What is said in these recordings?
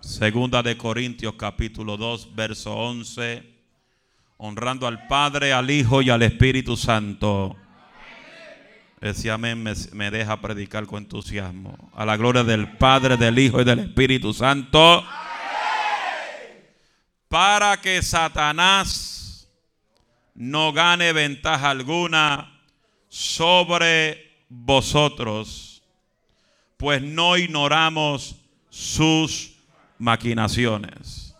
Segunda de Corintios capítulo 2, verso 11. Honrando al Padre, al Hijo y al Espíritu Santo. Ese amén me, me deja predicar con entusiasmo. A la gloria del Padre, del Hijo y del Espíritu Santo. Para que Satanás no gane ventaja alguna sobre vosotros, pues no ignoramos sus maquinaciones.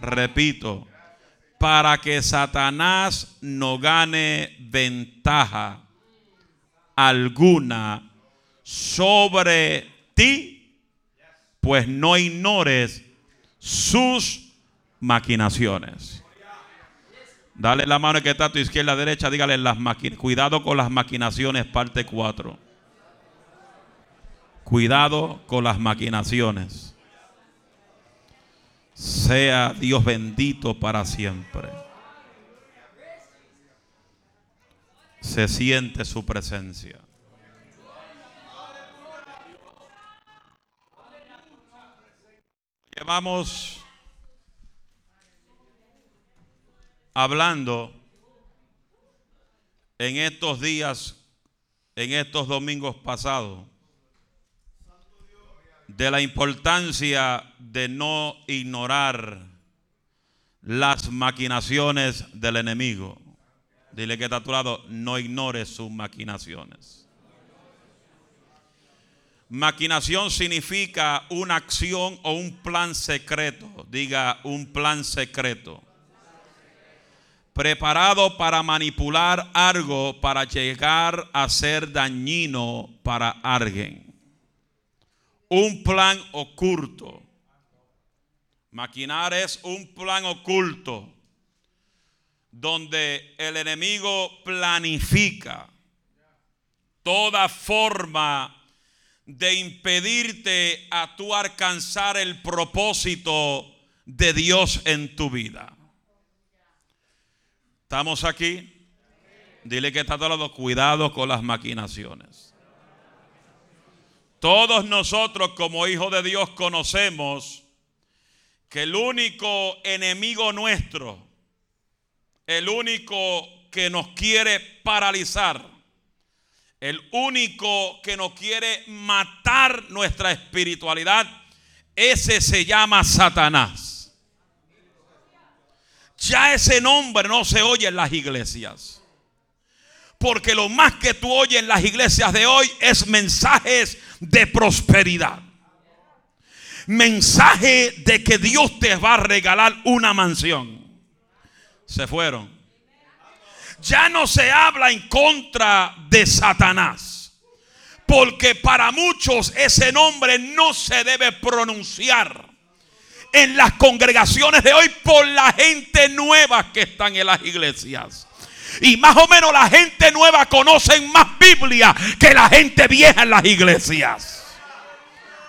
Repito, para que Satanás no gane ventaja alguna sobre ti, pues no ignores sus maquinaciones. Dale la mano que está a tu izquierda, derecha, dígale las Cuidado con las maquinaciones, parte 4. Cuidado con las maquinaciones. Sea Dios bendito para siempre. Se siente su presencia. Llevamos hablando en estos días, en estos domingos pasados, de la importancia de no ignorar las maquinaciones del enemigo. Dile que está a tu lado, no ignores sus maquinaciones. Maquinación significa una acción o un plan secreto. Diga un plan secreto. Preparado para manipular algo para llegar a ser dañino para alguien un plan oculto. Maquinar es un plan oculto donde el enemigo planifica toda forma de impedirte a tú alcanzar el propósito de Dios en tu vida. ¿Estamos aquí? Dile que está todo cuidado con las maquinaciones. Todos nosotros como hijos de Dios conocemos que el único enemigo nuestro, el único que nos quiere paralizar, el único que nos quiere matar nuestra espiritualidad, ese se llama Satanás. Ya ese nombre no se oye en las iglesias. Porque lo más que tú oyes en las iglesias de hoy es mensajes de prosperidad. Mensaje de que Dios te va a regalar una mansión. Se fueron. Ya no se habla en contra de Satanás. Porque para muchos ese nombre no se debe pronunciar en las congregaciones de hoy por la gente nueva que están en las iglesias. Y más o menos la gente nueva conoce más Biblia que la gente vieja en las iglesias.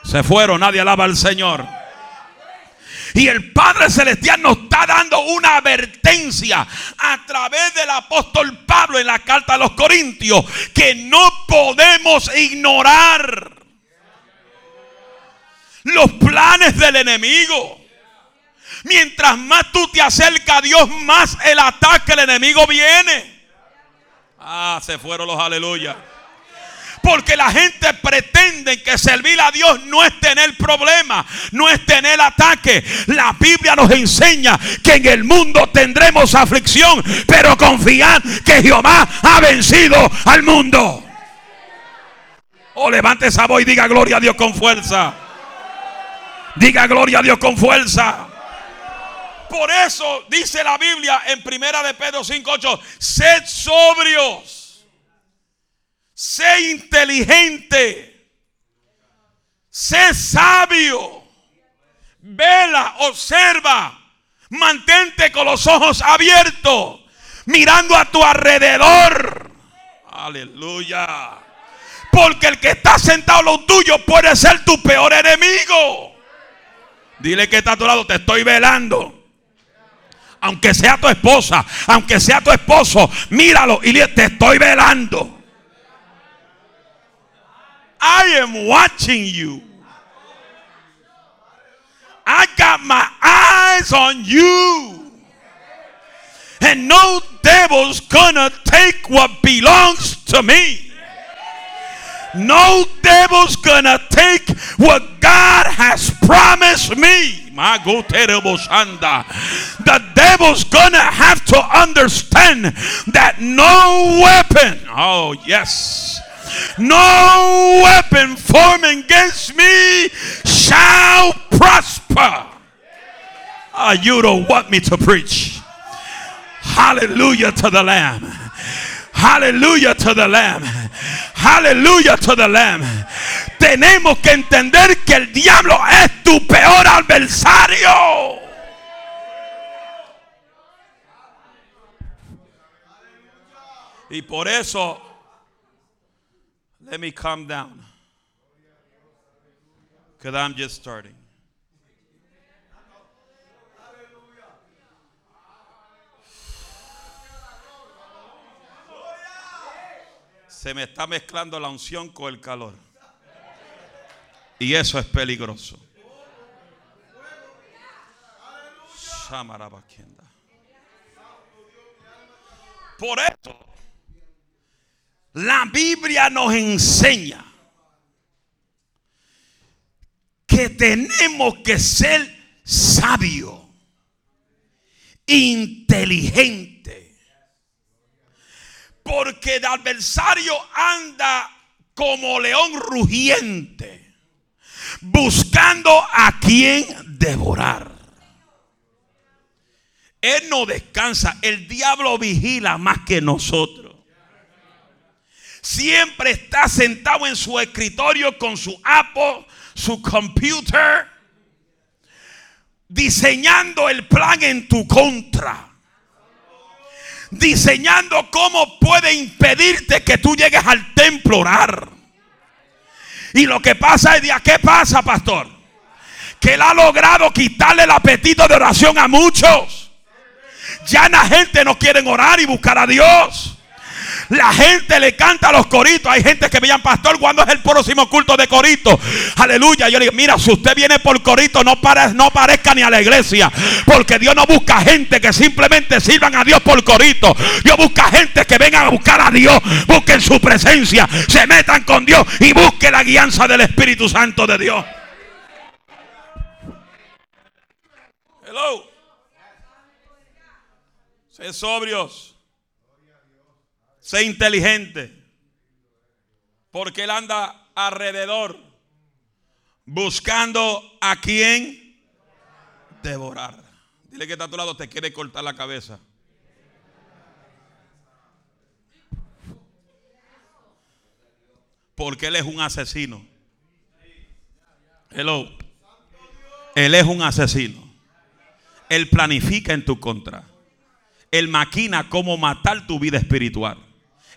Se fueron, nadie alaba al Señor. Y el Padre Celestial nos está dando una advertencia a través del apóstol Pablo en la carta a los Corintios que no podemos ignorar los planes del enemigo. Mientras más tú te acercas a Dios, más el ataque del enemigo viene. Ah, se fueron los aleluya. Porque la gente pretende que servir a Dios no es tener problemas, no es tener ataque. La Biblia nos enseña que en el mundo tendremos aflicción, pero confiad que Jehová ha vencido al mundo. Oh, levante esa voz y diga gloria a Dios con fuerza. Diga gloria a Dios con fuerza. Por eso dice la Biblia en Primera de Pedro 5:8, sed sobrios, sé inteligente, sé sabio, vela, observa, mantente con los ojos abiertos, mirando a tu alrededor. Aleluya. Porque el que está sentado a lo tuyo puede ser tu peor enemigo. Dile que está a tu lado, te estoy velando aunque sea tu esposa, aunque sea tu esposo, míralo y le, te estoy velando. I am watching you. I got my eyes on you. And no devil's gonna take what belongs to me. No devil's gonna take what God has promised me. The devil's gonna have to understand that no weapon, oh yes, no weapon formed against me shall prosper. Ah, you don't want me to preach. Hallelujah to the Lamb. Hallelujah to the Lamb. Hallelujah to the Lamb. Tenemos que entender que el diablo es tu peor adversario. Y por eso, let me calm down. Because I'm just starting. Se me está mezclando la unción con el calor. Y eso es peligroso. Por eso, la Biblia nos enseña que tenemos que ser sabios, inteligentes. Porque el adversario anda como león rugiente, buscando a quien devorar. Él no descansa, el diablo vigila más que nosotros. Siempre está sentado en su escritorio con su Apple, su computer, diseñando el plan en tu contra diseñando cómo puede impedirte que tú llegues al templo a orar. Y lo que pasa es, día, ¿qué pasa, pastor? Que él ha logrado quitarle el apetito de oración a muchos. Ya la gente no quiere orar y buscar a Dios. La gente le canta a los coritos. Hay gente que me pastor, ¿cuándo es el próximo culto de corito? Aleluya. Yo le digo, mira, si usted viene por corito, no parezca ni a la iglesia. Porque Dios no busca gente que simplemente sirvan a Dios por corito. Dios busca gente que vengan a buscar a Dios. Busquen su presencia. Se metan con Dios y busquen la guianza del Espíritu Santo de Dios. Hello. Sé sobrios. Sé inteligente. Porque él anda alrededor buscando a quien devorar. Dile que está a tu lado, te quiere cortar la cabeza. Porque él es un asesino. Hello. Él es un asesino. Él planifica en tu contra. Él maquina cómo matar tu vida espiritual.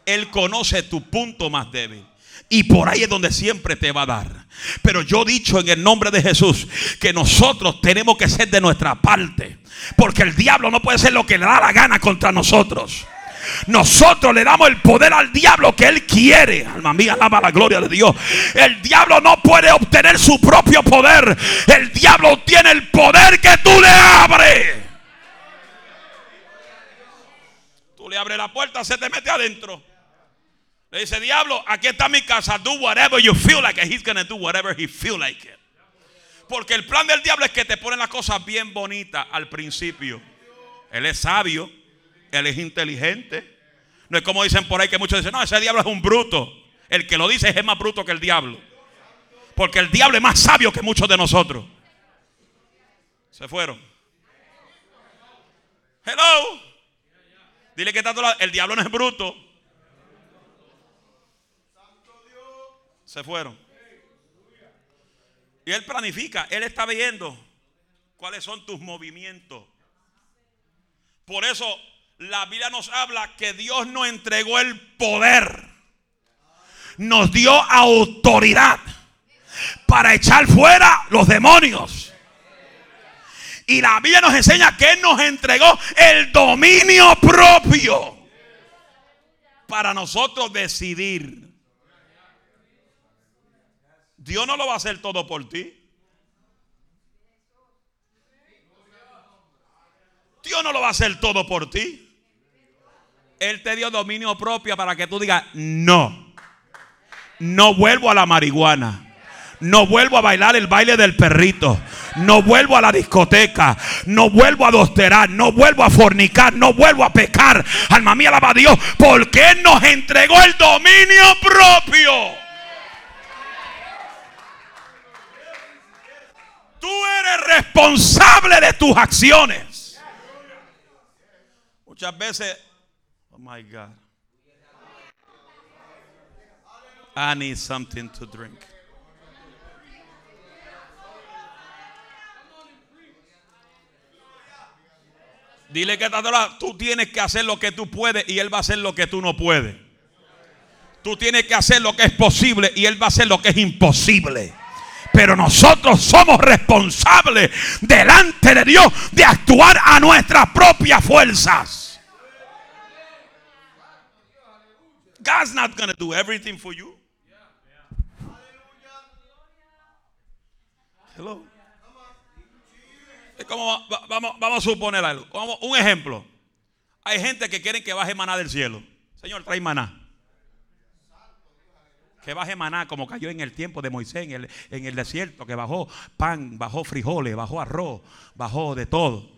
Él conoce tu punto más débil. Y por ahí es donde siempre te va a dar. Pero yo he dicho en el nombre de Jesús que nosotros tenemos que ser de nuestra parte. Porque el diablo no puede ser lo que le da la gana contra nosotros. Nosotros le damos el poder al diablo que él quiere. Alma mía, alaba la gloria de Dios. El diablo no puede obtener su propio poder. El diablo tiene el poder que tú le abres. Tú le abres la puerta, se te mete adentro. Le dice, diablo, aquí está mi casa. Do whatever you feel like it. He's going to do whatever he feel like it. Porque el plan del diablo es que te ponen las cosas bien bonitas al principio. Él es sabio. Él es inteligente. No es como dicen por ahí que muchos dicen, no, ese diablo es un bruto. El que lo dice es más bruto que el diablo. Porque el diablo es más sabio que muchos de nosotros. Se fueron. Hello. Dile que está todo El diablo no es bruto. Se fueron. Y él planifica, él está viendo cuáles son tus movimientos. Por eso la Biblia nos habla que Dios nos entregó el poder. Nos dio autoridad para echar fuera los demonios. Y la Biblia nos enseña que Él nos entregó el dominio propio para nosotros decidir. Dios no lo va a hacer todo por ti. Dios no lo va a hacer todo por ti. Él te dio dominio propio para que tú digas, no, no vuelvo a la marihuana. No vuelvo a bailar el baile del perrito. No vuelvo a la discoteca. No vuelvo a adulterar. No vuelvo a fornicar. No vuelvo a pecar. Alma mía, alaba a Dios. Porque Él nos entregó el dominio propio. Tú eres responsable de tus acciones. Muchas veces, oh my God, I need something to drink. Dile que tú tienes que hacer lo que tú puedes y Él va a hacer lo que tú no puedes. Tú tienes que hacer lo que es posible y Él va a hacer lo que es imposible. Pero nosotros somos responsables delante de Dios de actuar a nuestras propias fuerzas. God's not going to do everything for you. Hello. Vamos, vamos a suponer algo. un ejemplo. Hay gente que quieren que baje maná del cielo. Señor, trae maná. Que baje maná como cayó en el tiempo de Moisés en el, en el desierto, que bajó pan, bajó frijoles, bajó arroz, bajó de todo.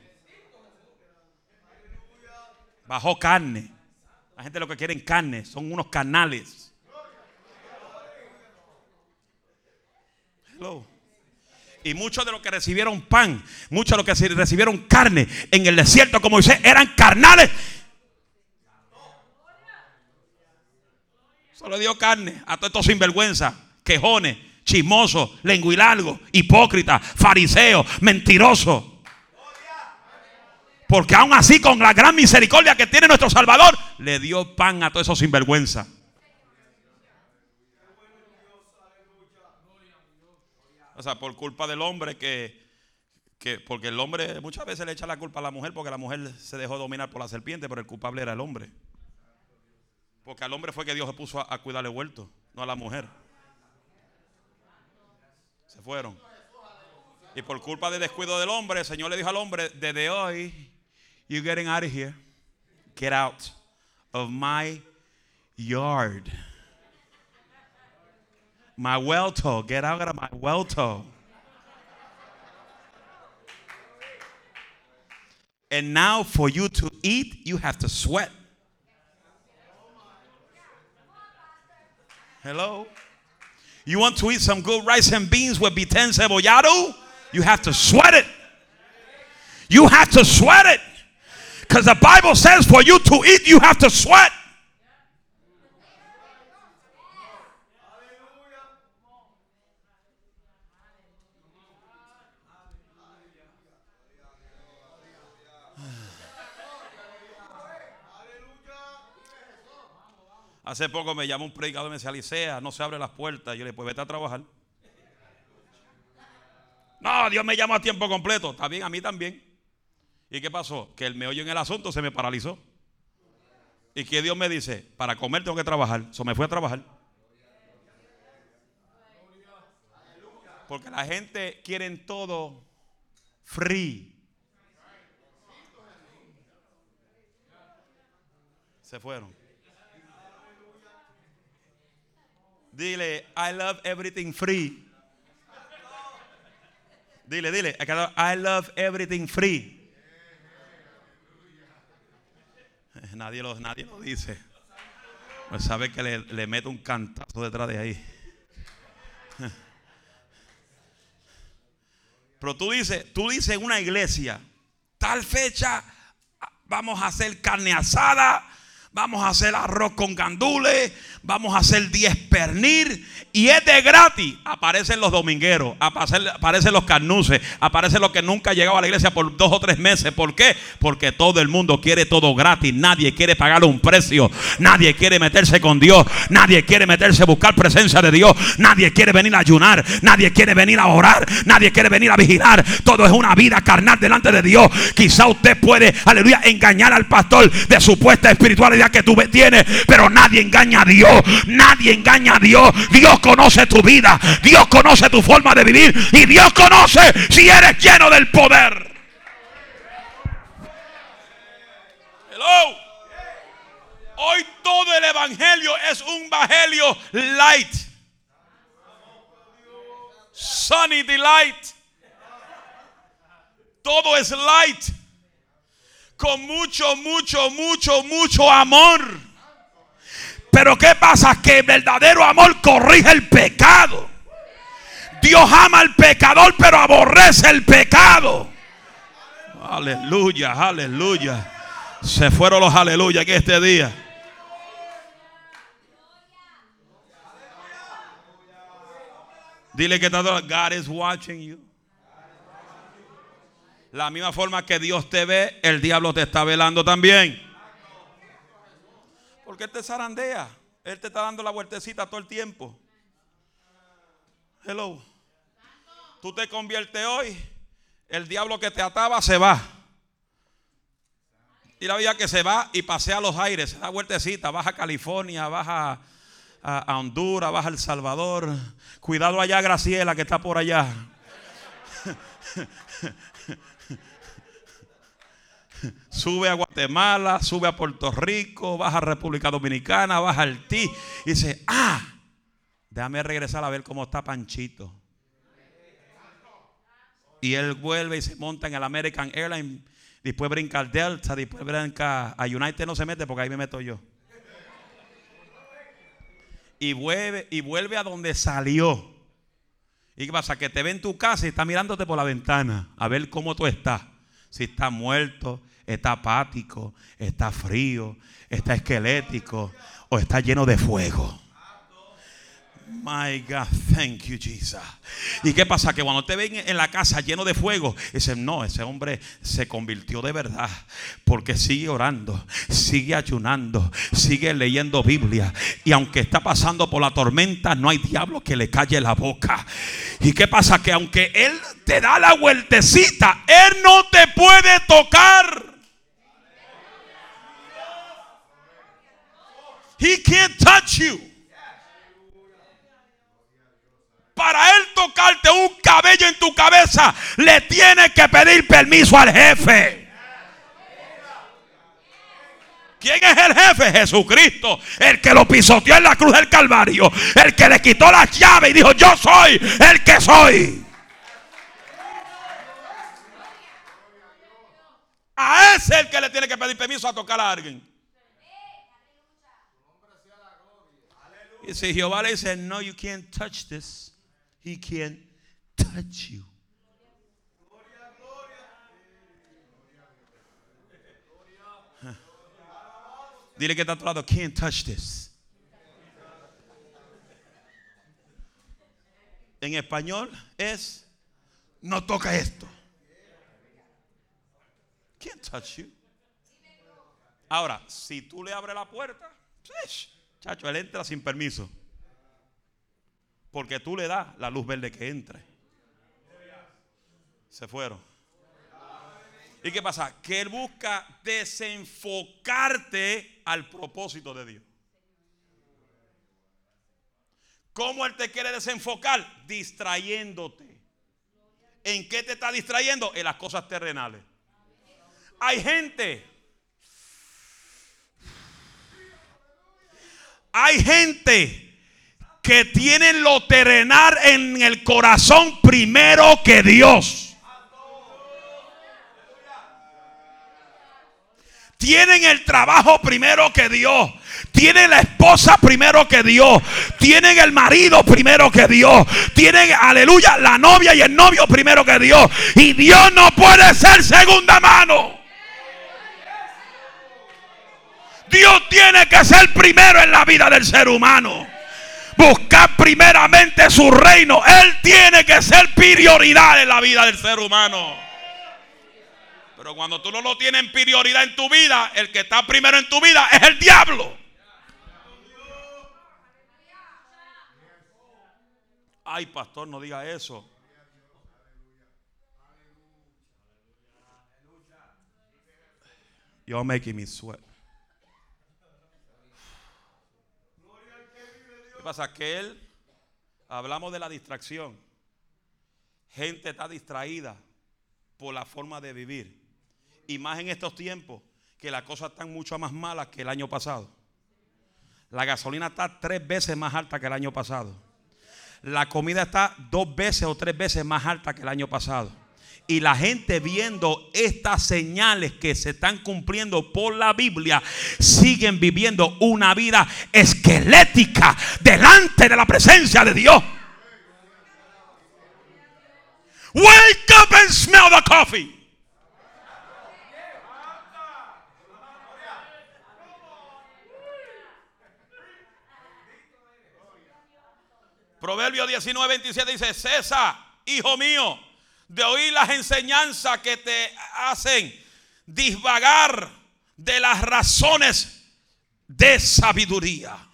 Bajó carne. La gente lo que quiere carne, son unos canales. Y muchos de los que recibieron pan, muchos de los que recibieron carne en el desierto como Moisés eran carnales. Solo dio carne a todos estos sinvergüenza, quejones, chismosos, lenguilargos, hipócritas, fariseos, mentirosos. Porque aún así, con la gran misericordia que tiene nuestro Salvador, le dio pan a todos esos sinvergüenza. O sea, por culpa del hombre que, que, porque el hombre muchas veces le echa la culpa a la mujer porque la mujer se dejó dominar por la serpiente, pero el culpable era el hombre. Porque al hombre fue que Dios se puso a, cuidarle vuelto, no a la mujer. Se fueron. Y por culpa del descuido del hombre, el Señor le dijo al hombre, desde hoy, you're getting out of here. Get out of my yard. My well toe. Get out of my well toe. And now, for you to eat, you have to sweat. Hello? You want to eat some good rice and beans with bitén cebollado? You have to sweat it. You have to sweat it. Because the Bible says for you to eat, you have to sweat. Hace poco me llamó un predicador y me decía, Alicia, no se abre las puertas. Yo le dije, pues vete a trabajar. No, Dios me llamó a tiempo completo. Está bien, a mí también. ¿Y qué pasó? Que el meollo en el asunto se me paralizó. ¿Y que Dios me dice? Para comer tengo que trabajar. Eso me fue a trabajar. Porque la gente quiere todo free. Se fueron. Dile, I love everything free. Dile, dile, I love everything free. Nadie lo, nadie lo dice. Pues sabe que le, le meto un cantazo detrás de ahí. Pero tú dices, tú dices en una iglesia, tal fecha vamos a hacer carne asada, vamos a hacer arroz con gandules, vamos a hacer 10 pernil y es de gratis. Aparecen los domingueros, aparecen, los carnuces, aparecen los que nunca llegado a la iglesia por dos o tres meses. ¿Por qué? Porque todo el mundo quiere todo gratis. Nadie quiere pagar un precio. Nadie quiere meterse con Dios. Nadie quiere meterse a buscar presencia de Dios. Nadie quiere venir a ayunar. Nadie quiere venir a orar. Nadie quiere venir a vigilar. Todo es una vida carnal delante de Dios. Quizá usted puede, aleluya, engañar al pastor de supuesta que tú tienes. Pero nadie engaña a Dios. Nadie engaña a Dios. Dios conoce tu vida. Dios conoce tu forma de vivir. Y Dios conoce si eres lleno del poder. Hello. Hoy todo el evangelio es un evangelio light. Sunny delight. Todo es light. Con mucho, mucho, mucho, mucho amor. Pero ¿qué pasa? Que el verdadero amor corrige el pecado. Dios ama al pecador, pero aborrece el pecado. Aleluya, aleluya. Se fueron los aleluya que este día. Dile que está God is watching you. La misma forma que Dios te ve, el diablo te está velando también. Porque Él te zarandea. Él te está dando la vueltecita todo el tiempo. Hello. Tú te conviertes hoy. El diablo que te ataba se va. Y la vida que se va y pasea los aires, se da vueltecita, baja California, baja a, Honduras, baja El Salvador. Cuidado allá, Graciela, que está por allá. sube a Guatemala, sube a Puerto Rico, baja a República Dominicana, baja al Ti y dice, ah, déjame regresar a ver cómo está Panchito. Y él vuelve y se monta en el American Airlines, después brinca al Delta, después brinca a United, no se mete porque ahí me meto yo. Y vuelve, y vuelve a donde salió. ¿Y pasa? Que te ve en tu casa y está mirándote por la ventana a ver cómo tú estás. Si está muerto, está apático, está frío, está esquelético o está lleno de fuego. My God, thank you, Jesus. ¿Y qué pasa? Que cuando te ven en la casa lleno de fuego, dicen, no, ese hombre se convirtió de verdad. Porque sigue orando, sigue ayunando, sigue leyendo Biblia. Y aunque está pasando por la tormenta, no hay diablo que le calle la boca. ¿Y qué pasa? Que aunque Él te da la vueltecita, Él no te puede tocar. He can't touch you. Para él tocarte un cabello en tu cabeza, le tienes que pedir permiso al jefe. ¿Quién es el jefe? Jesucristo, el que lo pisoteó en la cruz del Calvario, el que le quitó las llaves y dijo, yo soy el que soy. A ese es el que le tiene que pedir permiso a tocar a alguien. Y si Jehová le dice, no, you can't touch this. He can't touch you. Dile que está a tu lado, can't touch this. En español es, no toca esto. Can't touch you. Ahora, si tú le abres la puerta, chacho, él entra sin permiso. Porque tú le das la luz verde que entre. Se fueron. ¿Y qué pasa? Que Él busca desenfocarte al propósito de Dios. ¿Cómo Él te quiere desenfocar? Distrayéndote. ¿En qué te está distrayendo? En las cosas terrenales. Hay gente. Hay gente que tienen lo terrenal en el corazón primero que Dios. Tienen el trabajo primero que Dios. Tienen la esposa primero que Dios. Tienen el marido primero que Dios. Tienen, aleluya, la novia y el novio primero que Dios. Y Dios no puede ser segunda mano. Dios tiene que ser primero en la vida del ser humano buscar primeramente su reino. Él tiene que ser prioridad en la vida del ser humano. Pero cuando tú no lo tienes en prioridad en tu vida, el que está primero en tu vida es el diablo. Ay, pastor, no diga eso. You're making me sweat. ¿Qué pasa? Que él, hablamos de la distracción. Gente está distraída por la forma de vivir. Y más en estos tiempos que las cosas están mucho más malas que el año pasado. La gasolina está tres veces más alta que el año pasado. La comida está dos veces o tres veces más alta que el año pasado. Y la gente viendo estas señales que se están cumpliendo por la Biblia, siguen viviendo una vida esquelética delante de la presencia de Dios. Wake up and smell the coffee. Proverbio 19, 27 dice, cesa, hijo mío, de oír las enseñanzas que te hacen disvagar de las razones de sabiduría.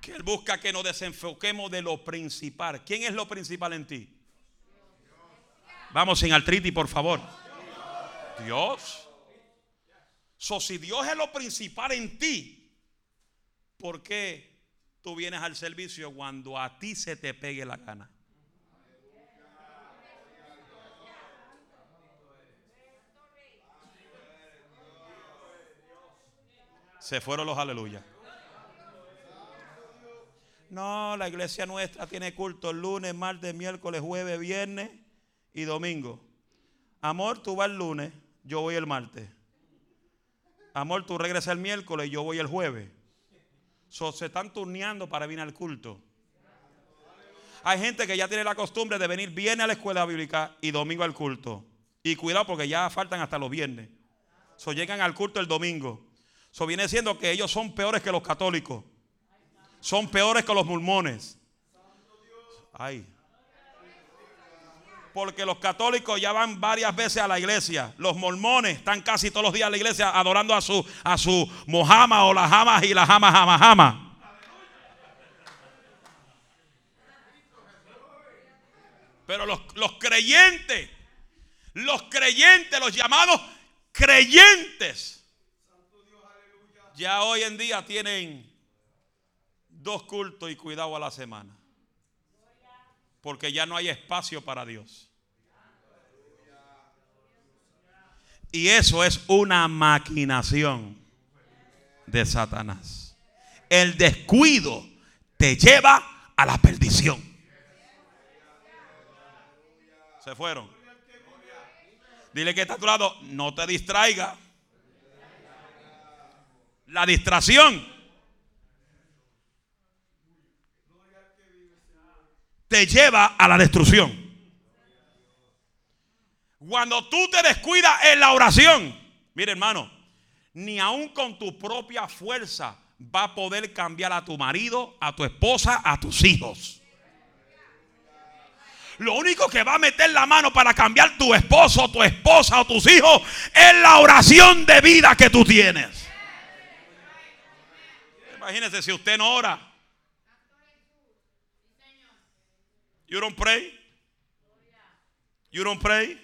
Que Él busca que nos desenfoquemos de lo principal. ¿Quién es lo principal en ti? Vamos en altriti, por favor. Dios. So, si Dios es lo principal en ti, ¿por qué tú vienes al servicio cuando a ti se te pegue la gana. Se fueron los aleluya. No, la iglesia nuestra tiene culto el lunes, martes, miércoles, jueves, viernes y domingo. Amor, tú vas el lunes, yo voy el martes. Amor, tú regresas el miércoles, yo voy el jueves se están turneando para venir al culto. Hay gente que ya tiene la costumbre de venir viernes a la escuela bíblica y domingo al culto. Y cuidado porque ya faltan hasta los viernes. So llegan al culto el domingo. Eso viene siendo que ellos son peores que los católicos. Son peores que los mormones. Ay porque los católicos ya van varias veces a la iglesia. Los mormones están casi todos los días a la iglesia adorando a su, a su Mojama o la Jama y la Jama Jama Jama. Pero los, los creyentes, los creyentes, los llamados creyentes, ya hoy en día tienen dos cultos y cuidado a la semana porque ya no hay espacio para Dios. Y eso es una maquinación de Satanás. El descuido te lleva a la perdición. Se fueron. Dile que está a tu lado, no te distraiga. La distracción te lleva a la destrucción. Cuando tú te descuidas en la oración, mire hermano, ni aún con tu propia fuerza va a poder cambiar a tu marido, a tu esposa, a tus hijos. Lo único que va a meter la mano para cambiar tu esposo, tu esposa o tus hijos es la oración de vida que tú tienes. Imagínese si usted no ora. You don't pray. You don't pray.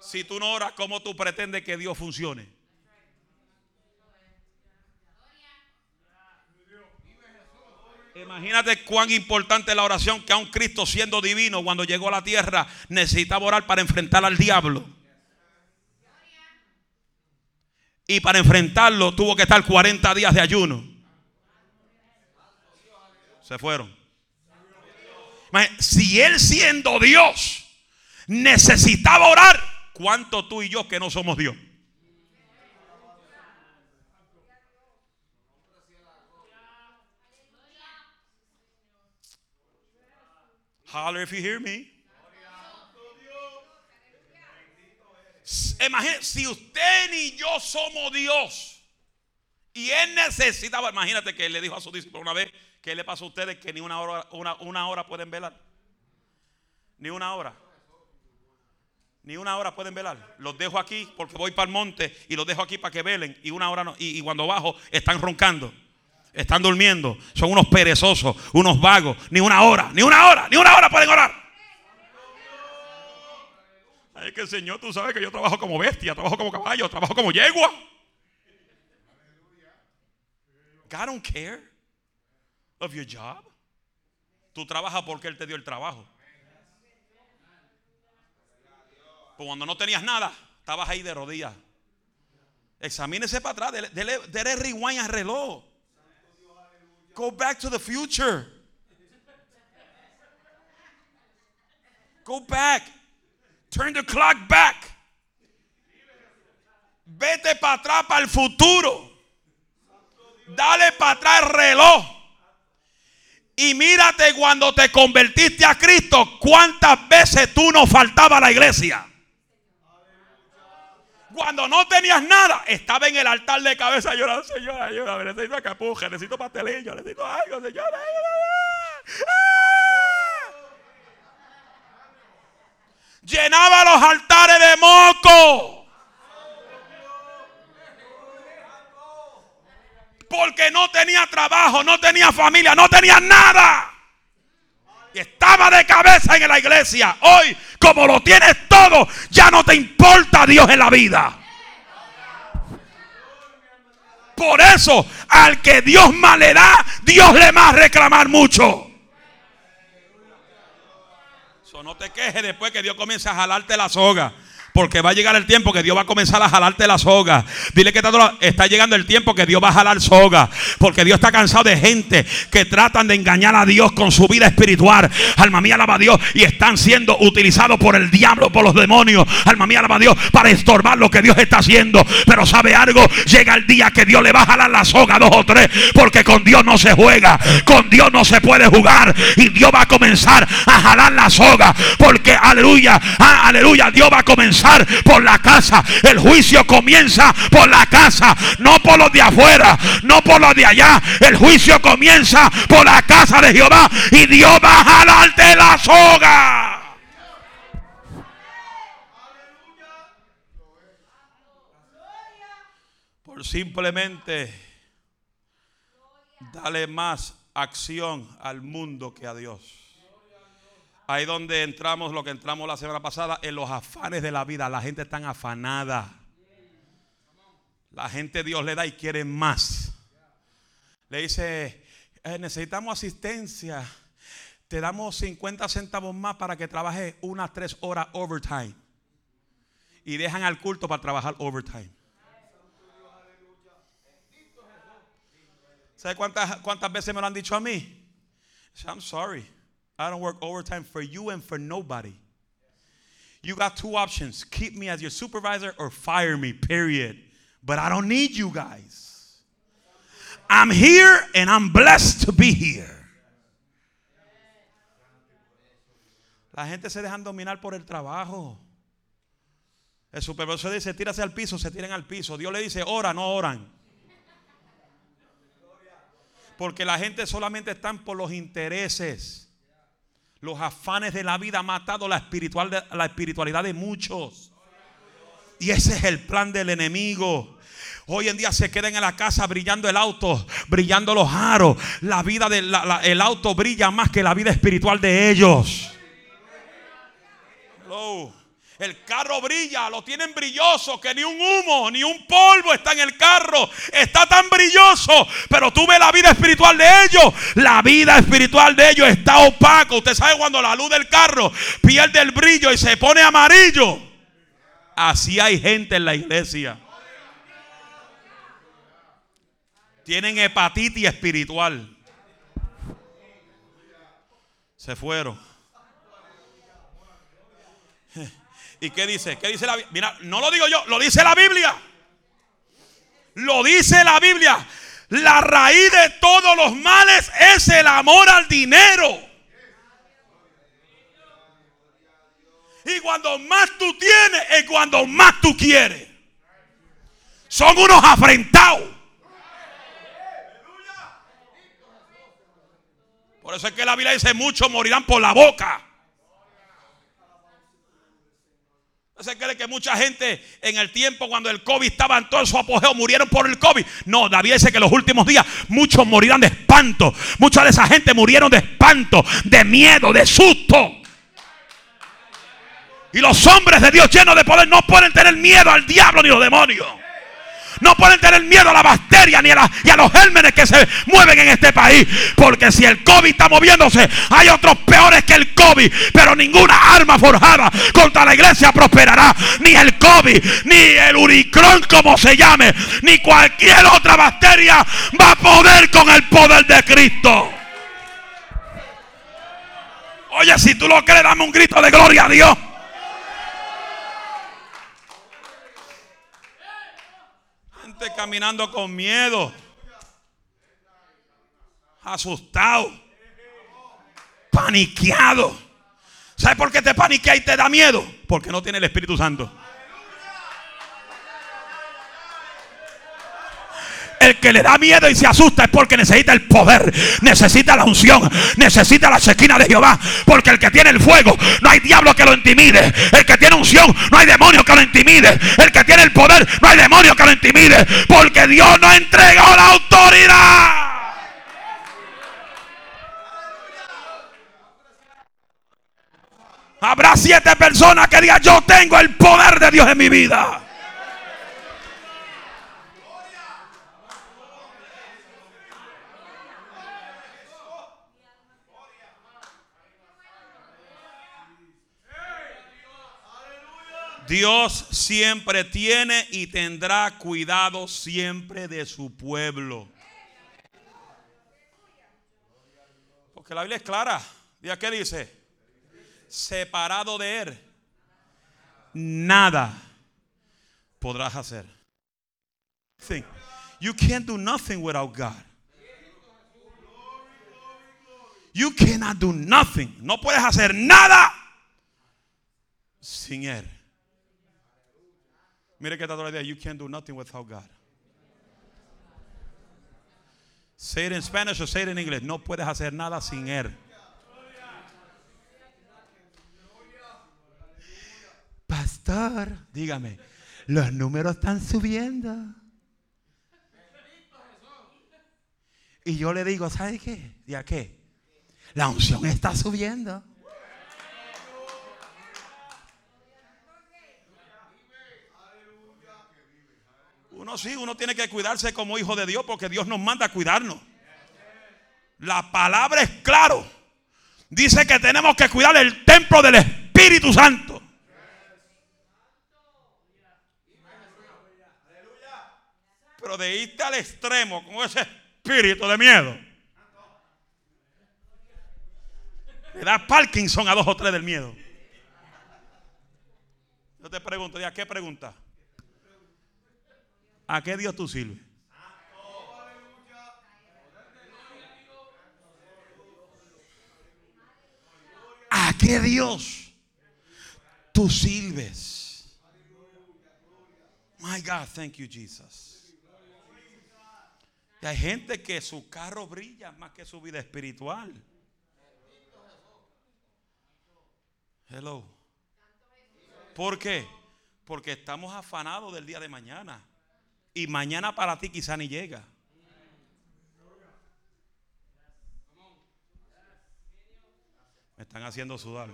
Si tú no oras, ¿cómo tú pretendes que Dios funcione? Imagínate cuán importante es la oración que un Cristo siendo divino cuando llegó a la tierra necesitaba orar para enfrentar al diablo. Y para enfrentarlo tuvo que estar 40 días de ayuno. Se fueron. Si él siendo Dios necesitaba orar, ¿cuánto tú y yo que no somos Dios? Holler if you hear me. Imagínate, si usted ni yo somos Dios y él necesitaba, imagínate que le dijo a su discípulo una vez, ¿Qué le pasa a ustedes que ni una hora, una, hora pueden velar? Ni una hora. Ni una hora pueden velar. Los dejo aquí porque voy para el monte y los dejo aquí para que velen. Y una hora no. Y, cuando bajo están roncando. Están durmiendo. Son unos perezosos, unos vagos. Ni una hora, ni una hora, ni una hora pueden orar. Es que el Señor, tú sabes que yo trabajo como bestia, trabajo como caballo, trabajo como yegua. God don't care of your job. Tú trabajas porque Él te dio el trabajo. Pues cuando no tenías nada, Estabas ahí de rodillas. Examínese para atrás. Dele, dele, dele rewind al reloj. Go back to the future. Go back. Turn the clock back. Vete para atrás para el futuro. Dale para atrás el reloj. Y mírate cuando te convertiste a Cristo, cuántas veces tú nos faltaba a la iglesia. Cuando no tenías nada, estaba en el altar de cabeza llorando, Señor, ayúdame, necesito capuja, necesito pastelillo, necesito algo, Señor, ayúdame. Llenaba los altares de moco. Porque no tenía trabajo, no tenía familia, no tenía nada. Y estaba de cabeza en la iglesia. Hoy, como lo tienes todo, ya no te importa Dios en la vida. Por eso, al que Dios más le da, Dios le más reclamar mucho. no te quejes después que Dios comience a jalarte la soga. Porque va a llegar el tiempo que Dios va a comenzar a jalarte la soga. Dile que está, llegando el tiempo que Dios va a jalar soga. Porque Dios está cansado de gente que tratan de engañar a Dios con su vida espiritual. Alma mía, alaba a Dios. Y están siendo utilizados por el diablo, por los demonios. Alma mía, alaba a Dios. Para estorbar lo que Dios está haciendo. Pero sabe algo. Llega el día que Dios le va a jalar la soga dos o tres. Porque con Dios no se juega. Con Dios no se puede jugar. Y Dios va a comenzar a jalar la soga. Porque aleluya. Ah, aleluya. Dios va a comenzar por la casa. El juicio comienza por la casa, no por los de afuera, no por los de allá. El juicio comienza por la casa de Jehová y Dios va a jalarte la soga. Por simplemente dale más acción al mundo que a Dios. Ahí donde entramos, lo que entramos la semana pasada, en los afanes de la vida. La gente está afanada. La gente Dios le da y quiere más. Le dice, eh, necesitamos asistencia. Te damos 50 centavos más para que trabaje unas tres horas overtime. Y dejan al culto para trabajar overtime. ¿Sabe cuántas, cuántas veces me lo han dicho a mí? I'm sorry. I don't work overtime for you and for nobody. You got two options keep me as your supervisor or fire me, period. But I don't need you guys. I'm here and I'm blessed to be here. La gente se dejan dominar por el trabajo. El supervisor dice, tírase al piso, se tiran al piso. Dios le dice, ora, no oran. Porque la gente solamente están por los intereses. Los afanes de la vida han matado la, espiritual la espiritualidad de muchos. Y ese es el plan del enemigo. Hoy en día se quedan en la casa brillando el auto, brillando los aros. La vida del el auto brilla más que la vida espiritual de ellos. El carro brilla, lo tienen brilloso, que ni un humo, ni un polvo está en el carro. Está tan brilloso, pero tú ves la vida espiritual de ellos. La vida espiritual de ellos está opaco. Usted sabe cuando la luz del carro pierde el brillo y se pone amarillo. Así hay gente en la iglesia. Tienen hepatitis espiritual. Se fueron. ¿Y qué dice? ¿Qué dice la Biblia? Mira, no lo digo yo, lo dice la Biblia. Lo dice la Biblia. La raíz de todos los males es el amor al dinero. Y cuando más tú tienes es cuando más tú quieres. Son unos afrentados. Por eso es que la Biblia dice, muchos morirán por la boca. ¿Se cree que mucha gente en el tiempo cuando el COVID estaba en todo su apogeo murieron por el COVID? No, David dice que los últimos días muchos morirán de espanto. Mucha de esa gente murieron de espanto, de miedo, de susto. Y los hombres de Dios llenos de poder no pueden tener miedo al diablo ni los demonios. No pueden tener miedo a la bacteria ni a, y a los gérmenes que se mueven en este país. Porque si el COVID está moviéndose, hay otros peores que el COVID. Pero ninguna arma forjada contra la iglesia prosperará. Ni el COVID, ni el uricrón como se llame, ni cualquier otra bacteria va a poder con el poder de Cristo. Oye, si tú lo crees, dame un grito de gloria a Dios. Gente caminando con miedo, asustado, paniqueado. ¿Sabes por qué te paniquea y te da miedo? Porque no tiene el Espíritu Santo. El que le da miedo y se asusta es porque necesita el poder, necesita la unción, necesita la sequina de Jehová. Porque el que tiene el fuego, no hay diablo que lo intimide. El que tiene unción, no hay demonio que lo intimide. El que tiene el poder, no hay demonio que lo intimide. Porque Dios no entregado la autoridad. Habrá siete personas que digan, yo tengo el poder de Dios en mi vida. Dios siempre tiene y tendrá cuidado siempre de su pueblo. Porque la Biblia es clara. ¿Ya qué dice? Separado de Él, nada podrás hacer. You can't do nothing without God. You cannot do nothing. No puedes hacer nada sin Él. Mire que está todavía. You can't do nothing without God. Say it in Spanish or say it in English. No puedes hacer nada sin Él. Pastor, dígame, los números están subiendo. Y yo le digo, ¿sabe qué? ¿Ya qué? La unción está subiendo. Uno sí, uno tiene que cuidarse como hijo de Dios porque Dios nos manda a cuidarnos. La palabra es claro. Dice que tenemos que cuidar el templo del Espíritu Santo. Pero de irte al extremo con ese espíritu de miedo. Le da Parkinson a dos o tres del miedo. Yo te pregunto, ¿ya qué pregunta? ¿A qué Dios tú sirves? ¿A qué Dios tú sirves? My God, thank you, Jesus. Y hay gente que su carro brilla más que su vida espiritual. Hello. ¿Por qué? Porque estamos afanados del día de mañana. Y mañana para ti quizá ni llega. Me están haciendo sudar.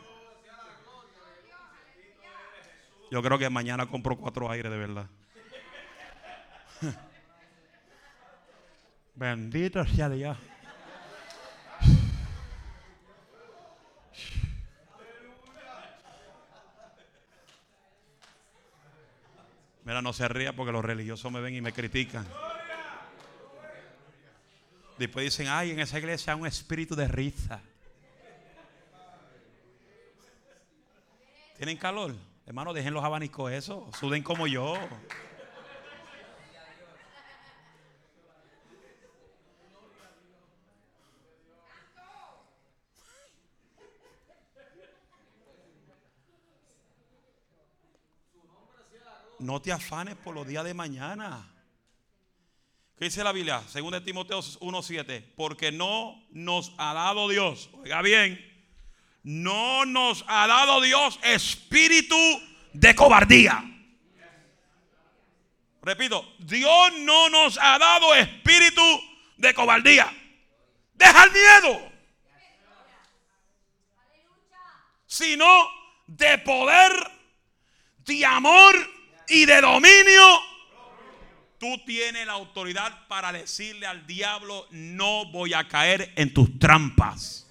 Yo creo que mañana compro cuatro aires de verdad. Bendito sea Dios. Mira, no se ría porque los religiosos me ven y me critican. Después dicen, ay, en esa iglesia hay un espíritu de risa. ¿Tienen calor? Hermano, dejen los abanicos eso. Suden como yo. No te afanes por los días de mañana. ¿Qué dice la Biblia? Según de Timoteo 1.7. Porque no nos ha dado Dios. Oiga bien. No nos ha dado Dios espíritu de cobardía. Repito, Dios no nos ha dado espíritu de cobardía. Deja el miedo. Sino de poder, de amor y de dominio Tú tienes la autoridad para decirle al diablo, no voy a caer en tus trampas.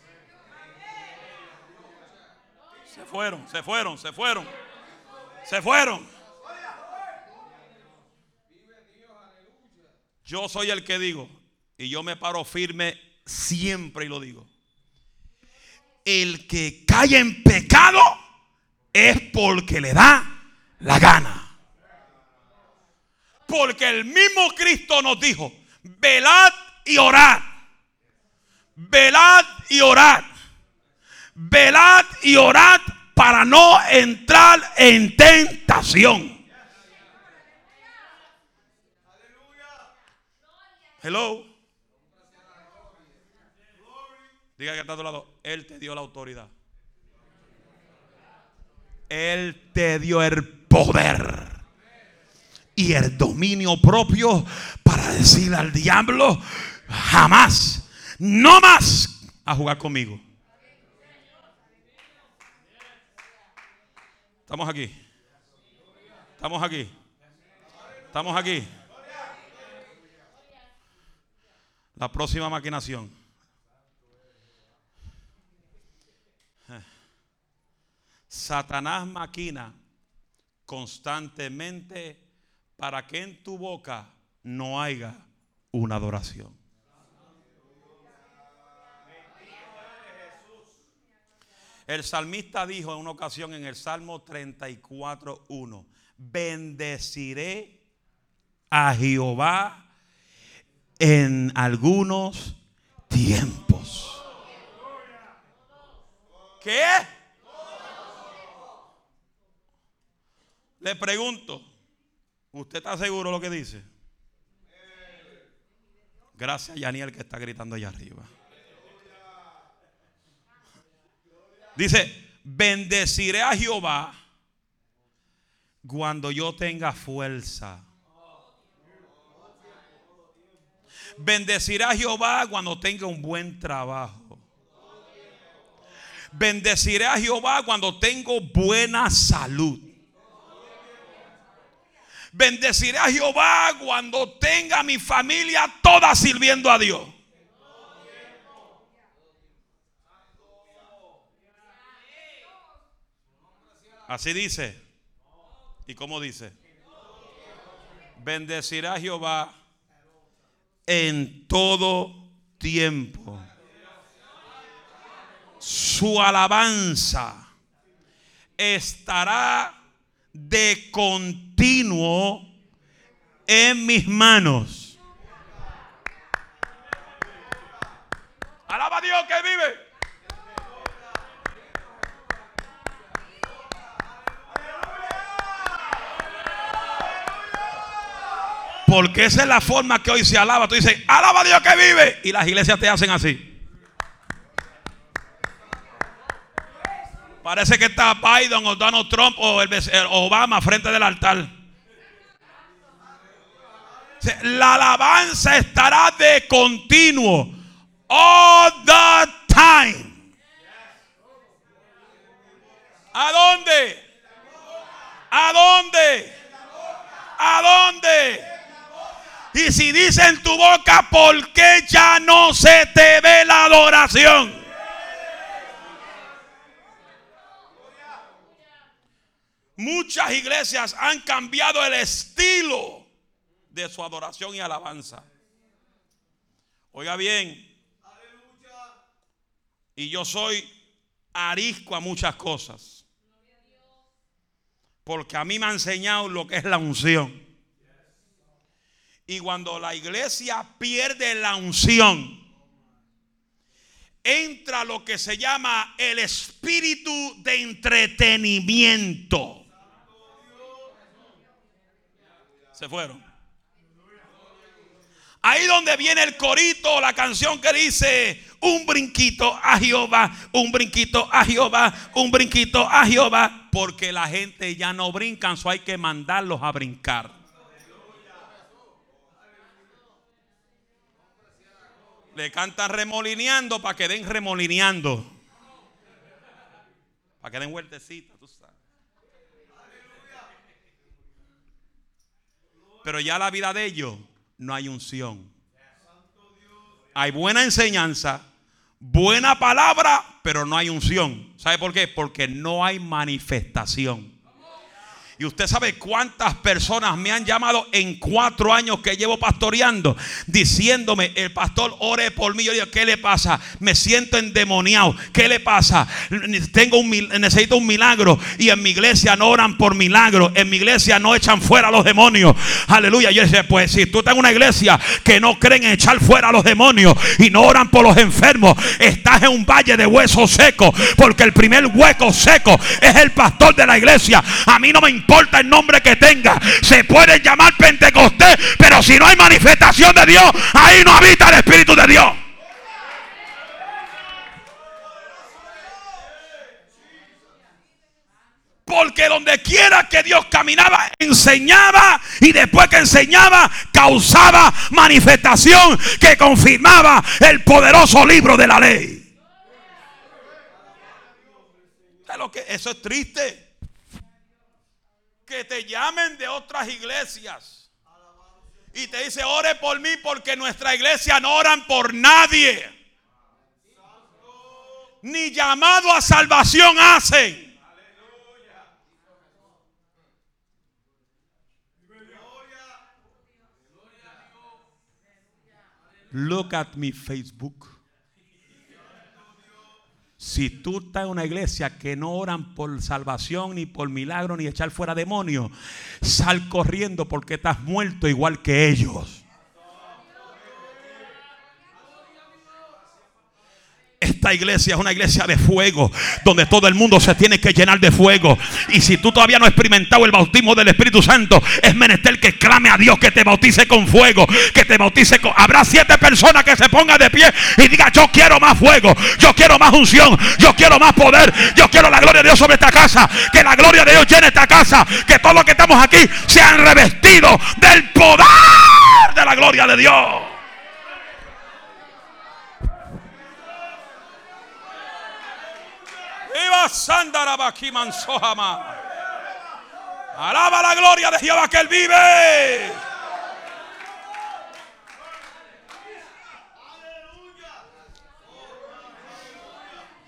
Se fueron, se fueron, se fueron. Se fueron. Yo soy el que digo, y yo me paro firme siempre y lo digo. El que cae en pecado es porque le da la gana. Porque el mismo Cristo nos dijo, velad y orad. Velad y orad. Velad y orad para no entrar en tentación. Hello. Diga que está a tu lado. Él te dio la autoridad. Él te dio el poder y el dominio propio para decirle al diablo, jamás, no más a jugar conmigo. Estamos aquí. Estamos aquí. Estamos aquí. La próxima maquinación. Satanás maquina constantemente para que en tu boca no haya una adoración. El salmista dijo en una ocasión en el Salmo 34.1, bendeciré a Jehová en algunos tiempos. ¿Qué? Le pregunto, ¿usted está seguro de lo que dice? Gracias, Yaniel, que está gritando allá arriba. Dice, bendeciré a Jehová cuando yo tenga fuerza. Bendeciré a Jehová cuando tenga un buen trabajo. Bendeciré a Jehová cuando tengo buena salud. Bendeciré a Jehová cuando tenga mi familia toda sirviendo a Dios. Así dice. ¿Y cómo dice? Bendecirá a Jehová en todo tiempo. Su alabanza estará de continuo en mis manos. Alaba a Dios que vive. Porque esa es la forma que hoy se alaba. Tú dices, alaba a Dios que vive. Y las iglesias te hacen así. Parece que está Biden o Donald Trump o Obama frente del altar. La alabanza estará de continuo. All the time. ¿A dónde? ¿A dónde? ¿A dónde? Y si dice en tu boca, ¿por qué ya no se te ve la adoración? Muchas iglesias han cambiado el estilo de su adoración y alabanza. Oiga bien. Y yo soy arisco a muchas cosas. Porque a mí me ha enseñado lo que es la unción. Y cuando la iglesia pierde la unción, entra lo que se llama el espíritu de entretenimiento. Se fueron. Ahí donde viene el corito, la canción que dice, un brinquito a Jehová, un brinquito a Jehová, un brinquito a Jehová, porque la gente ya no brincan, so hay que mandarlos a brincar. Le cantan remolineando para que den remolineando. Para que den vueltecita, tú sabes. Pero ya la vida de ellos no hay unción. Hay buena enseñanza, buena palabra, pero no hay unción. ¿Sabe por qué? Porque no hay manifestación. Y usted sabe cuántas personas me han llamado en cuatro años que llevo pastoreando, diciéndome, el pastor ore por mí. Yo digo, ¿qué le pasa? Me siento endemoniado. ¿Qué le pasa? Tengo un, necesito un milagro. Y en mi iglesia no oran por milagro. En mi iglesia no echan fuera a los demonios. Aleluya. Yo decía, pues si tú estás en una iglesia que no creen en echar fuera a los demonios y no oran por los enfermos, estás en un valle de huesos secos. Porque el primer hueco seco es el pastor de la iglesia. A mí no me importa el nombre que tenga. Se puede llamar Pentecostés, pero si no hay manifestación de Dios, ahí no habita el Espíritu de Dios. Porque donde quiera que Dios caminaba, enseñaba y después que enseñaba, causaba manifestación que confirmaba el poderoso libro de la ley. Eso es triste que te llamen de otras iglesias. Y te dice, ore por mí porque nuestra iglesia no oran por nadie. Ni llamado a salvación hacen. Look at me Facebook. Si tú estás en una iglesia que no oran por salvación, ni por milagro, ni echar fuera demonios, sal corriendo porque estás muerto igual que ellos. Esta iglesia es una iglesia de fuego, donde todo el mundo se tiene que llenar de fuego. Y si tú todavía no has experimentado el bautismo del Espíritu Santo, es menester que clame a Dios que te bautice con fuego, que te bautice con... Habrá siete personas que se pongan de pie y digan, yo quiero más fuego, yo quiero más unción, yo quiero más poder, yo quiero la gloria de Dios sobre esta casa, que la gloria de Dios llene esta casa, que todos los que estamos aquí sean revestidos del poder de la gloria de Dios. Alaba la gloria de Jehová que él vive.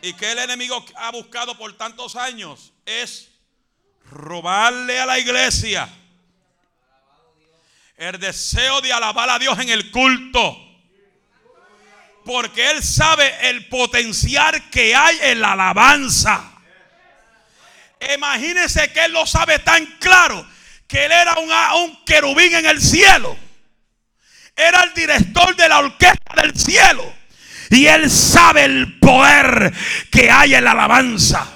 Y que el enemigo ha buscado por tantos años es robarle a la iglesia el deseo de alabar a Dios en el culto. Porque Él sabe el potencial que hay en la alabanza. Imagínense que Él lo sabe tan claro que Él era un, un querubín en el cielo. Era el director de la orquesta del cielo. Y Él sabe el poder que hay en la alabanza.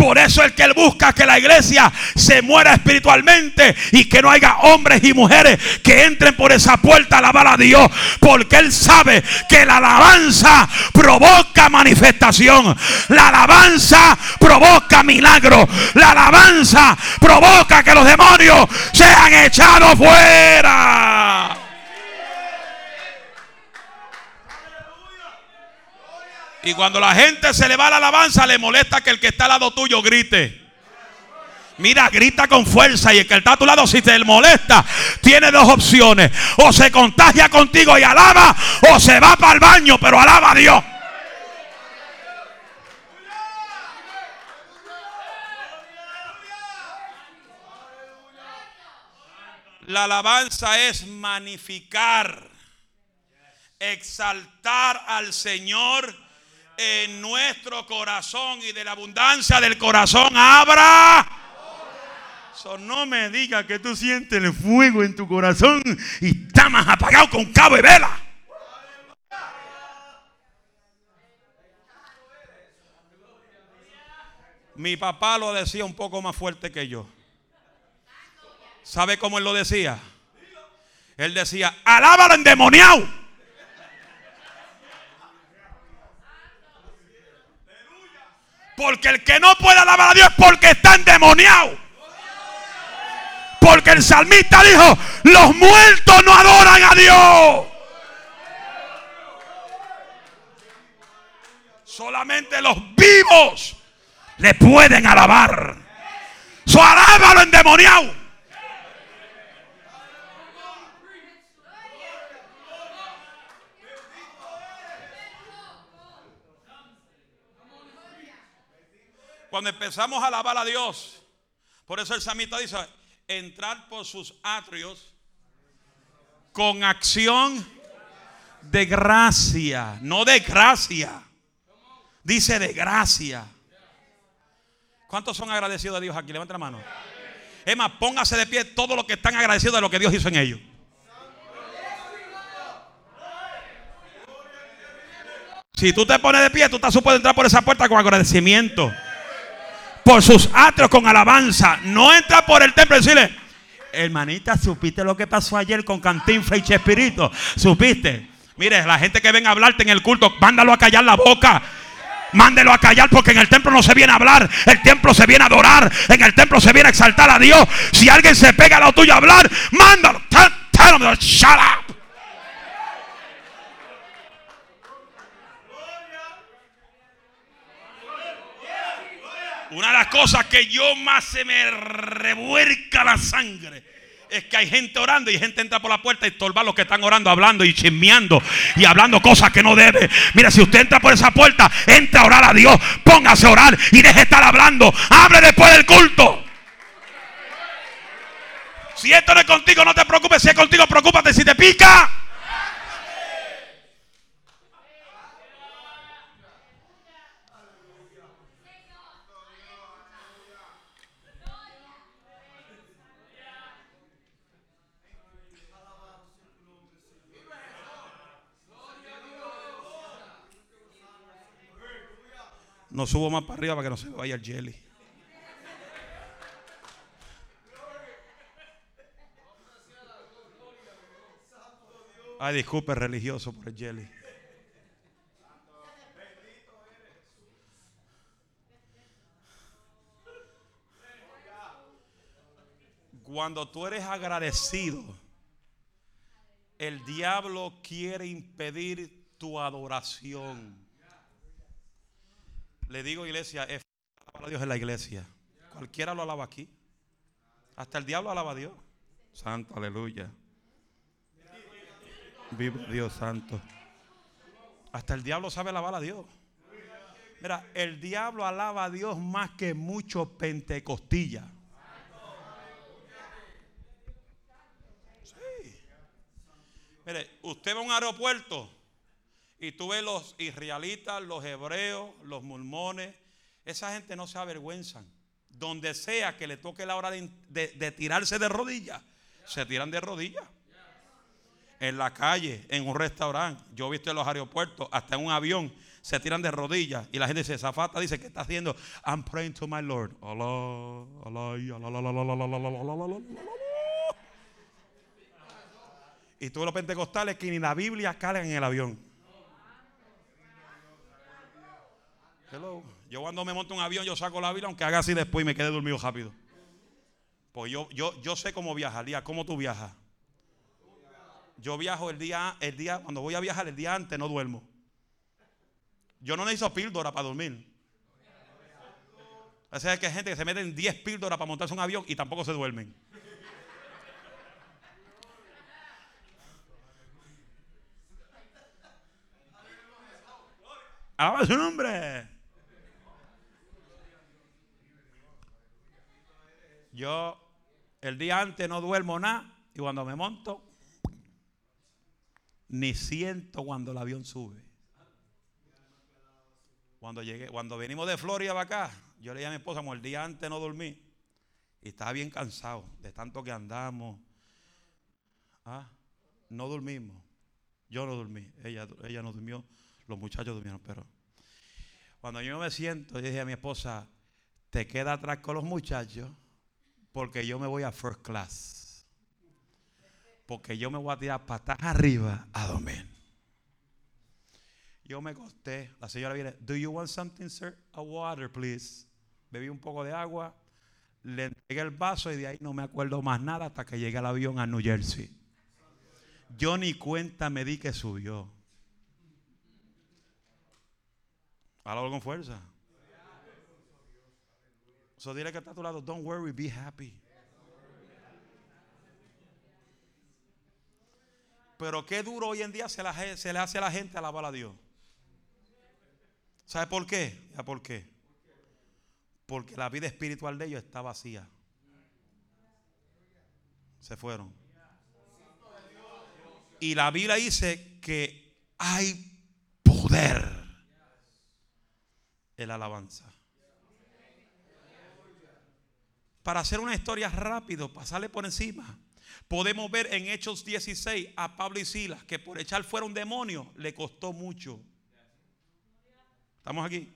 Por eso es que Él busca que la iglesia se muera espiritualmente y que no haya hombres y mujeres que entren por esa puerta a alabar a Dios. Porque Él sabe que la alabanza provoca manifestación. La alabanza provoca milagro. La alabanza provoca que los demonios sean echados fuera. Y cuando la gente se le va la alabanza, le molesta que el que está al lado tuyo grite. Mira, grita con fuerza y el que está a tu lado, si te molesta, tiene dos opciones. O se contagia contigo y alaba, o se va para el baño, pero alaba a Dios. La alabanza es magnificar, exaltar al Señor en nuestro corazón y de la abundancia del corazón abra. no me diga que tú sientes el fuego en tu corazón y está más apagado con cabo y vela. Mi papá lo decía un poco más fuerte que yo. ¿Sabe cómo él lo decía? Él decía, alábalo endemoniado. Porque el que no puede alabar a Dios es porque está endemoniado. Porque el salmista dijo, los muertos no adoran a Dios. Solamente los vivos le pueden alabar. Su alábalo endemoniado. Cuando empezamos a alabar a Dios, por eso el samita dice, entrar por sus atrios con acción de gracia, no de gracia. Dice de gracia. ¿Cuántos son agradecidos a Dios aquí? Levanten la mano. Es más, póngase de pie todos los que están agradecidos de lo que Dios hizo en ellos. Si tú te pones de pie, tú estás supuesto entrar por esa puerta con agradecimiento. Por sus atrios con alabanza. No entra por el templo y decirle, hermanita, ¿supiste lo que pasó ayer con Cantinfla y Chespirito? ¿Supiste? Mire, la gente que ven a hablarte en el culto, mándalo a callar la boca. Mándelo a callar porque en el templo no se viene a hablar, el templo se viene a adorar, en el templo se viene a exaltar a Dios. Si alguien se pega a lo tuyo a hablar, mándalo. Shut up. Una de las cosas que yo más se me revuelca la sangre es que hay gente orando y gente entra por la puerta y estorba a los que están orando, hablando y chismeando y hablando cosas que no debe. Mira, si usted entra por esa puerta, entra a orar a Dios, póngase a orar y deje de estar hablando. Hable después del culto. Si esto no es contigo, no te preocupes. Si es contigo, preocúpate. Si te pica, No subo más para arriba para que no se vaya el jelly. Ay, disculpe, religioso por el jelly. Cuando tú eres agradecido, el diablo quiere impedir tu adoración. Le digo, iglesia, es a Dios en la iglesia. Cualquiera lo alaba aquí. Hasta el diablo alaba a Dios. Santo, aleluya. Vive Dios santo. Hasta el diablo sabe alabar a Dios. Mira, el diablo alaba a Dios más que muchos pentecostillas. Sí. Mire, usted va a un aeropuerto y tú ves los israelitas, los hebreos, los mormones. Esa gente no se avergüenzan. Donde sea que le toque la hora de, tirarse de rodillas, se tiran de rodillas. En la calle, en un restaurante, yo he visto en los aeropuertos, hasta en un avión, se tiran de rodillas. Y la gente dice, Zafata dice, ¿qué está haciendo? I'm praying to my Lord. Y todos los pentecostales que ni la Biblia cargan en el avión. Yo cuando me monto un avión, yo saco la Biblia, aunque haga así después y me quede dormido rápido. Pues yo, yo, yo sé cómo viajar. ¿cómo tú viajas? Yo viajo el día, el día, cuando voy a viajar el día antes, no duermo. Yo no necesito píldora para dormir. O sea, que hay gente que se mete en 10 píldoras para montarse un avión y tampoco se duermen. Ahora su nombre. Yo el día antes no duermo nada y cuando me monto, ni siento cuando el avión sube. Cuando llegué, cuando venimos de Florida para acá, yo le dije a mi esposa, como el día antes no dormí y estaba bien cansado de tanto que andamos. Ah, no dormimos. Yo no dormí, ella, ella no durmió, los muchachos durmieron, pero cuando yo me siento, yo dije a mi esposa, te queda atrás con los muchachos porque yo me voy a first class. Porque yo me voy a tirar patas arriba a dormir. Yo me acosté. La señora viene. Do you want something, sir? A water, please. Bebí un poco de agua. Le entregué el vaso y de ahí no me acuerdo más nada hasta que llegué al avión a New Jersey. Yo ni cuenta me di que subió. Háblalo con fuerza. So dile que está a tu lado, don't worry, be happy. Pero qué duro hoy en día se, le hace a la gente alabar a Dios. ¿Sabe por qué? ¿Ya por qué? Porque la vida espiritual de ellos está vacía. Se fueron. Y la Biblia dice que hay poder en la alabanza. Para hacer una historia rápido, pasarle por encima. Podemos ver en Hechos 16 a Pablo y Silas que por echar fuera un demonio le costó mucho. ¿Estamos aquí?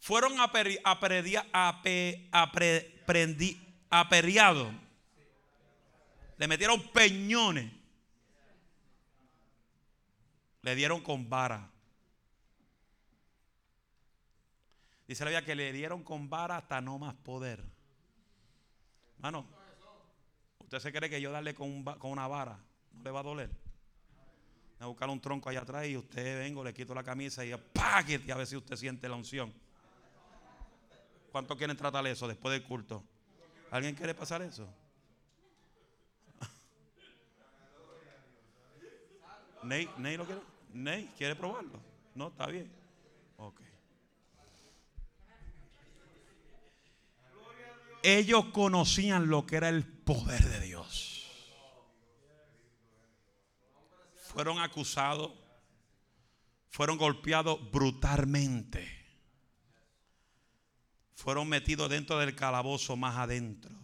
Fueron aperiados. Le metieron peñones. Le dieron con vara. Dice la Biblia que le dieron con vara hasta no más poder. Mano, ¿usted se cree que yo darle con, una vara no le va a doler? Voy a buscar un tronco allá atrás y usted vengo, le quito la camisa y apague y a ver si usted siente la unción. ¿Cuántos quieren tratar eso después del culto? ¿Alguien quiere pasar eso? Ney, Ney lo quiere. Ney, ¿quiere probarlo? No, está bien. Ok. Ellos conocían lo que era el poder de Dios. Fueron acusados, fueron golpeados brutalmente. Fueron metidos dentro del calabozo más adentro.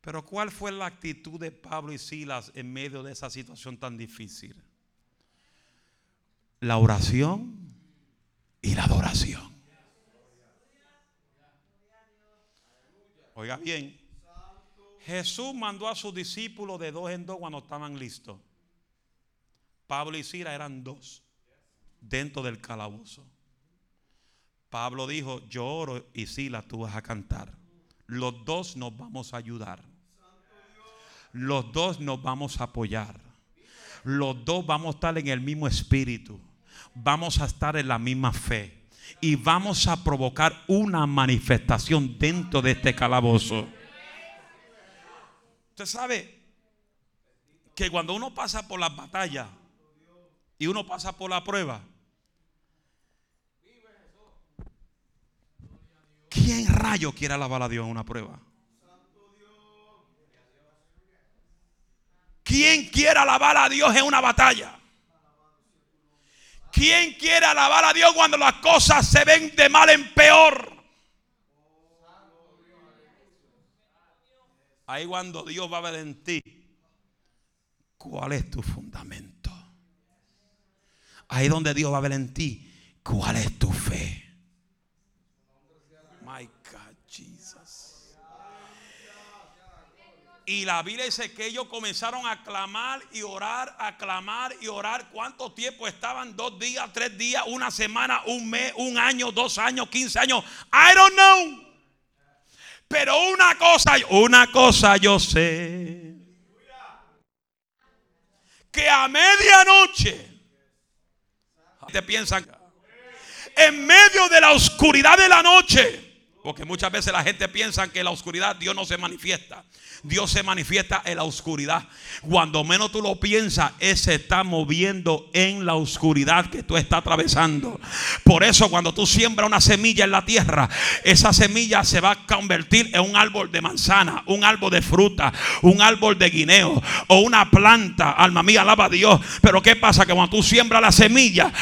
Pero ¿cuál fue la actitud de Pablo y Silas en medio de esa situación tan difícil? La oración y la adoración. Oiga bien, Jesús mandó a sus discípulos de dos en dos cuando estaban listos. Pablo y Silas eran dos dentro del calabozo. Pablo dijo, yo oro y Silas tú vas a cantar. Los dos nos vamos a ayudar. Los dos nos vamos a apoyar. Los dos vamos a estar en el mismo espíritu. Vamos a estar en la misma fe. Y vamos a provocar una manifestación dentro de este calabozo. Usted sabe que cuando uno pasa por las batallas y uno pasa por la prueba, ¿quién rayo quiere alabar a Dios en una prueba? ¿Quién quiere alabar a Dios en una batalla? ¿Quién quiere alabar a Dios cuando las cosas se ven de mal en peor? Ahí cuando Dios va a ver en ti, ¿cuál es tu fundamento? Ahí donde Dios va a ver en ti, ¿cuál es tu fe? Y la Biblia dice que ellos comenzaron a clamar y orar, a clamar y orar. ¿Cuánto tiempo estaban? Dos días, tres días, una semana, un mes, un año, dos años, quince años. I don't know. Pero una cosa, una cosa yo sé. Que a medianoche, te piensan, en medio de la oscuridad de la noche, porque muchas veces la gente piensa que en la oscuridad Dios no se manifiesta. Dios se manifiesta en la oscuridad. Cuando menos tú lo piensas, Él se está moviendo en la oscuridad que tú estás atravesando. Por eso cuando tú siembras una semilla en la tierra, esa semilla se va a convertir en un árbol de manzana, un árbol de fruta, un árbol de guineo o una planta. Alma mía, alaba a Dios. Pero ¿qué pasa? Que cuando tú siembras la semilla,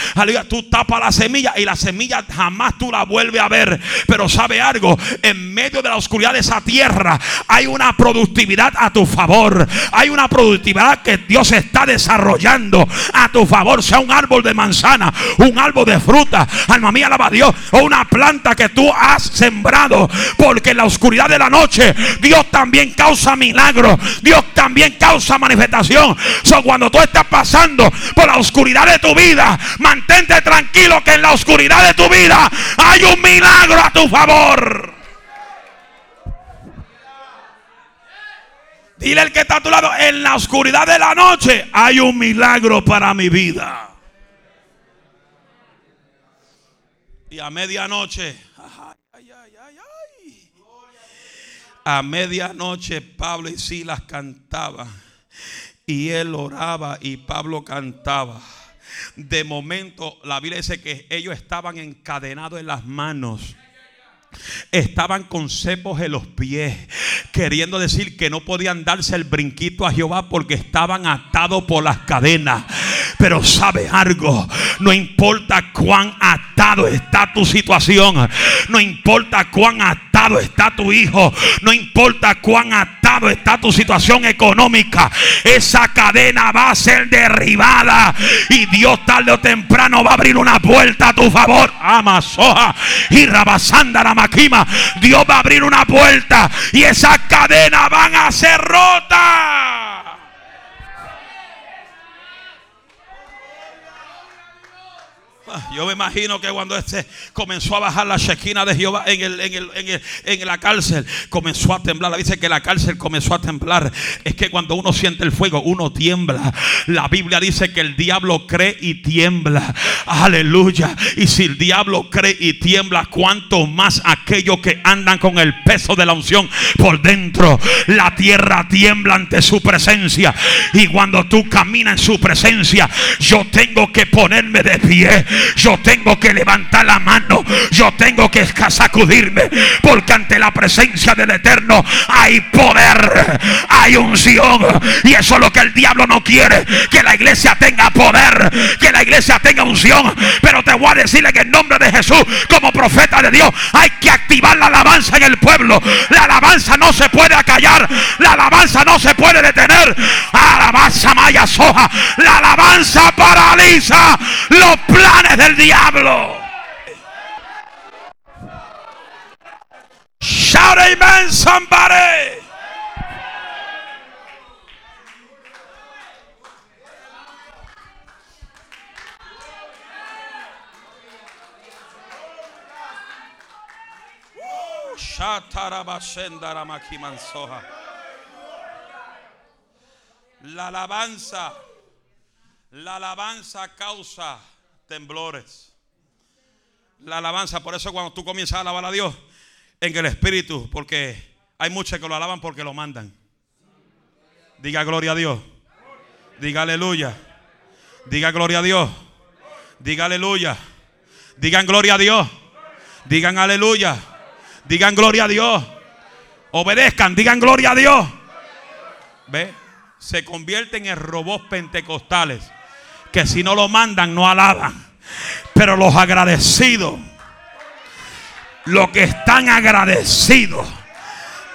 tú tapas la semilla y la semilla jamás tú la vuelves a ver. Pero sabe algo, en medio de la oscuridad de esa tierra hay una productividad a tu favor. Hay una productividad que Dios está desarrollando a tu favor. Sea un árbol de manzana, un árbol de fruta, alma mía, alaba a Dios, o una planta que tú has sembrado. Porque en la oscuridad de la noche, Dios también causa milagros. Dios también causa manifestación. So, cuando tú estás pasando por la oscuridad de tu vida, mantente tranquilo que en la oscuridad de tu vida hay un milagro a tu favor. Dile al que está a tu lado, en la oscuridad de la noche hay un milagro para mi vida. Y a medianoche, a medianoche Pablo y Silas cantaban. Y él oraba y Pablo cantaba. De momento, la Biblia dice que ellos estaban encadenados en las manos estaban con cepos en los pies, queriendo decir que no podían darse el brinquito a Jehová porque estaban atados por las cadenas. Pero sabe algo, no importa cuán atado está tu situación, no importa cuán atado está tu hijo, no importa cuán atado está tu situación económica, esa cadena va a ser derribada y Dios tarde o temprano va a abrir una puerta a tu favor. Amasoja y rabasanda Dios va a abrir una puerta y esas cadenas van a ser rotas. Yo me imagino que cuando este comenzó a bajar la chequina de Jehová en, el, en, la cárcel, comenzó a temblar. Dice que la cárcel comenzó a temblar. Es que cuando uno siente el fuego, uno tiembla. La Biblia dice que el diablo cree y tiembla. Aleluya. Y si el diablo cree y tiembla, cuanto más aquellos que andan con el peso de la unción por dentro. La tierra tiembla ante su presencia. Y cuando tú caminas en su presencia, yo tengo que ponerme de pie yo tengo que levantar la mano, yo tengo que sacudirme, porque ante la presencia del Eterno hay poder, hay unción, y eso es lo que el diablo no quiere, que la iglesia tenga poder, que la iglesia tenga unción, pero te voy a decirle que en nombre de Jesús, como profeta de Dios, hay que activar la alabanza en el pueblo, la alabanza no se puede acallar, la alabanza no se puede detener, alabanza maya soja, la alabanza paraliza los planes del diablo. Shout amen, somebody. La alabanza, la alabanza causa temblores. La alabanza, por eso cuando tú comienzas a alabar a Dios en el Espíritu, porque hay muchos que lo alaban porque lo mandan. Diga gloria a Dios. Diga aleluya. Diga gloria a Dios. Diga aleluya. Digan gloria a Dios. Digan aleluya. Digan gloria a Dios. Obedezcan, digan gloria a Dios. ¿Ve? Se convierten en robots pentecostales que si no lo mandan no alaban. Pero los agradecidos, los que están agradecidos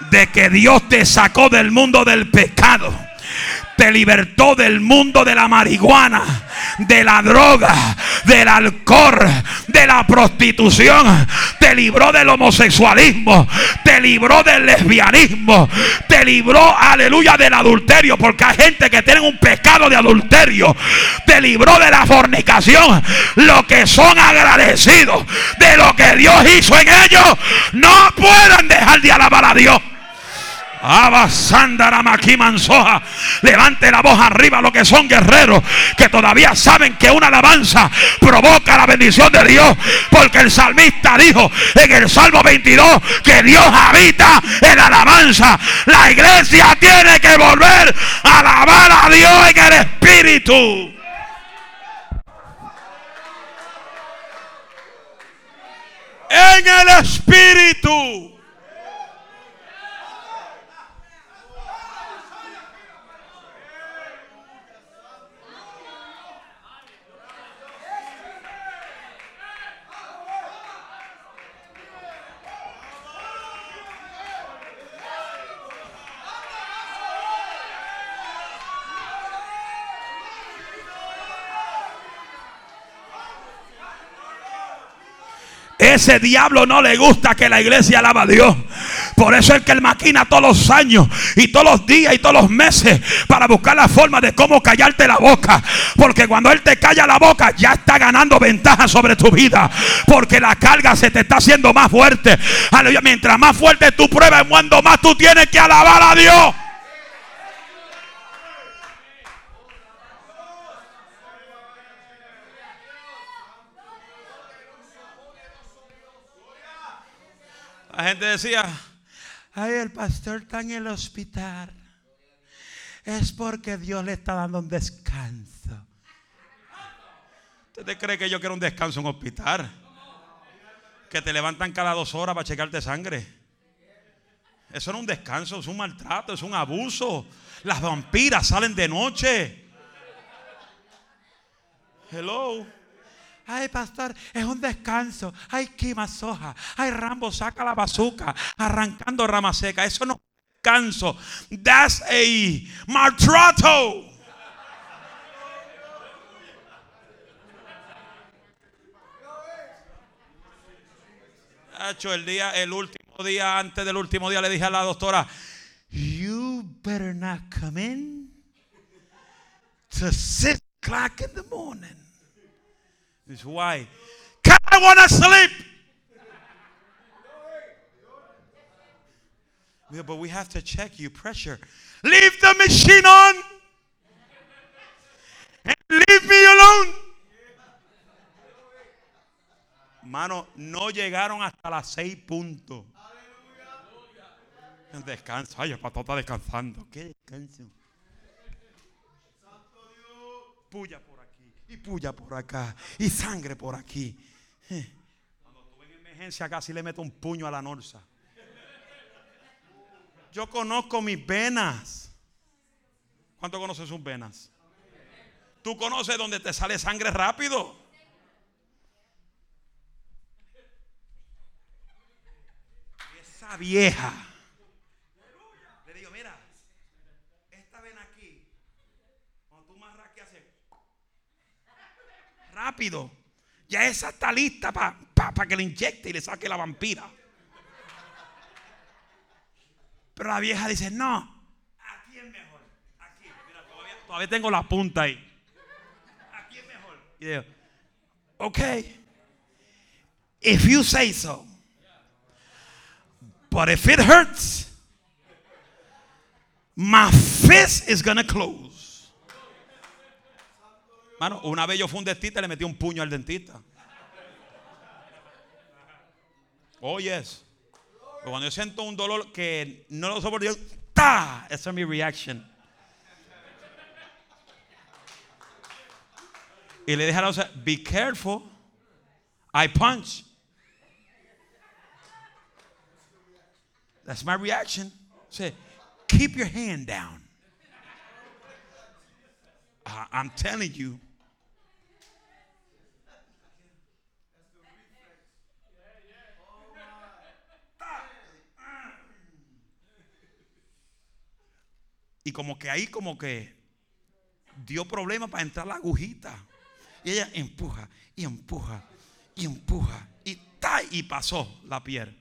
de que Dios te sacó del mundo del pecado te libertó del mundo de la marihuana, de la droga, del alcohol, de la prostitución. Te libró del homosexualismo, te libró del lesbianismo, te libró, aleluya, del adulterio, porque hay gente que tiene un pecado de adulterio. Te libró de la fornicación. Los que son agradecidos de lo que Dios hizo en ellos, no pueden dejar de alabar a Dios. Mansoja. Levante la voz arriba lo que son guerreros que todavía saben que una alabanza provoca la bendición de Dios. Porque el salmista dijo en el Salmo 22 que Dios habita en la alabanza. La iglesia tiene que volver a alabar a Dios en el Espíritu. En el Espíritu. Ese diablo no le gusta que la iglesia alaba a Dios. Por eso es que él maquina todos los años y todos los días y todos los meses para buscar la forma de cómo callarte la boca. Porque cuando él te calla la boca ya está ganando ventaja sobre tu vida. Porque la carga se te está haciendo más fuerte. Mientras más fuerte tu prueba, cuando más tú tienes que alabar a Dios. La gente decía, ay, el pastor está en el hospital. Es porque Dios le está dando un descanso. ¿Usted te cree que yo quiero un descanso en un hospital? Que te levantan cada dos horas para checarte sangre. Eso no es un descanso, es un maltrato, es un abuso. Las vampiras salen de noche. Hello. Ay, pastor, es un descanso. Ay, quima soja. Ay, Rambo, saca la bazuca. Arrancando rama seca. Eso no es descanso. That's a maltrato. El día, el último día, antes del último día, le dije a la doctora, You better not come in to six o'clock in the morning. It's why. Want to sleep. Yeah, but we have to check you pressure. Leave the machine on and leave me alone. Mano, no llegaron hasta las seis puntos. Descanso. Ay, el pastor está descansando. ¿Qué descanso? Puya y puya por acá y sangre por aquí. Cuando estuve en emergencia casi le meto un puño a la norsa. Yo conozco mis venas. ¿Cuánto conoces sus venas? ¿Tú conoces dónde te sale sangre rápido? Esa vieja. Le digo, mira, esta vena aquí, cuando tú más que hace rápido, ya esa está lista para pa, que le inyecte y le saque la vampira. Pero la vieja dice, no, aquí es mejor. Aquí, mira, todavía, todavía tengo la punta ahí. Aquí es mejor. Ok, if you say so. But if it hurts, my fist is gonna close. Mano, una vez yo fui un dentista y le metí un puño al dentista. Oh, yes. Pero cuando yo siento un dolor que no lo soporto, yo, ¡ta! Esa es mi reaction. Y le dije a la otra, be careful. I punch. That's my reaction. Say, keep your hand down. Uh, I'm telling you. Y como que ahí como que dio problema para entrar la agujita. Y ella empuja y empuja y empuja y ta y pasó la piel.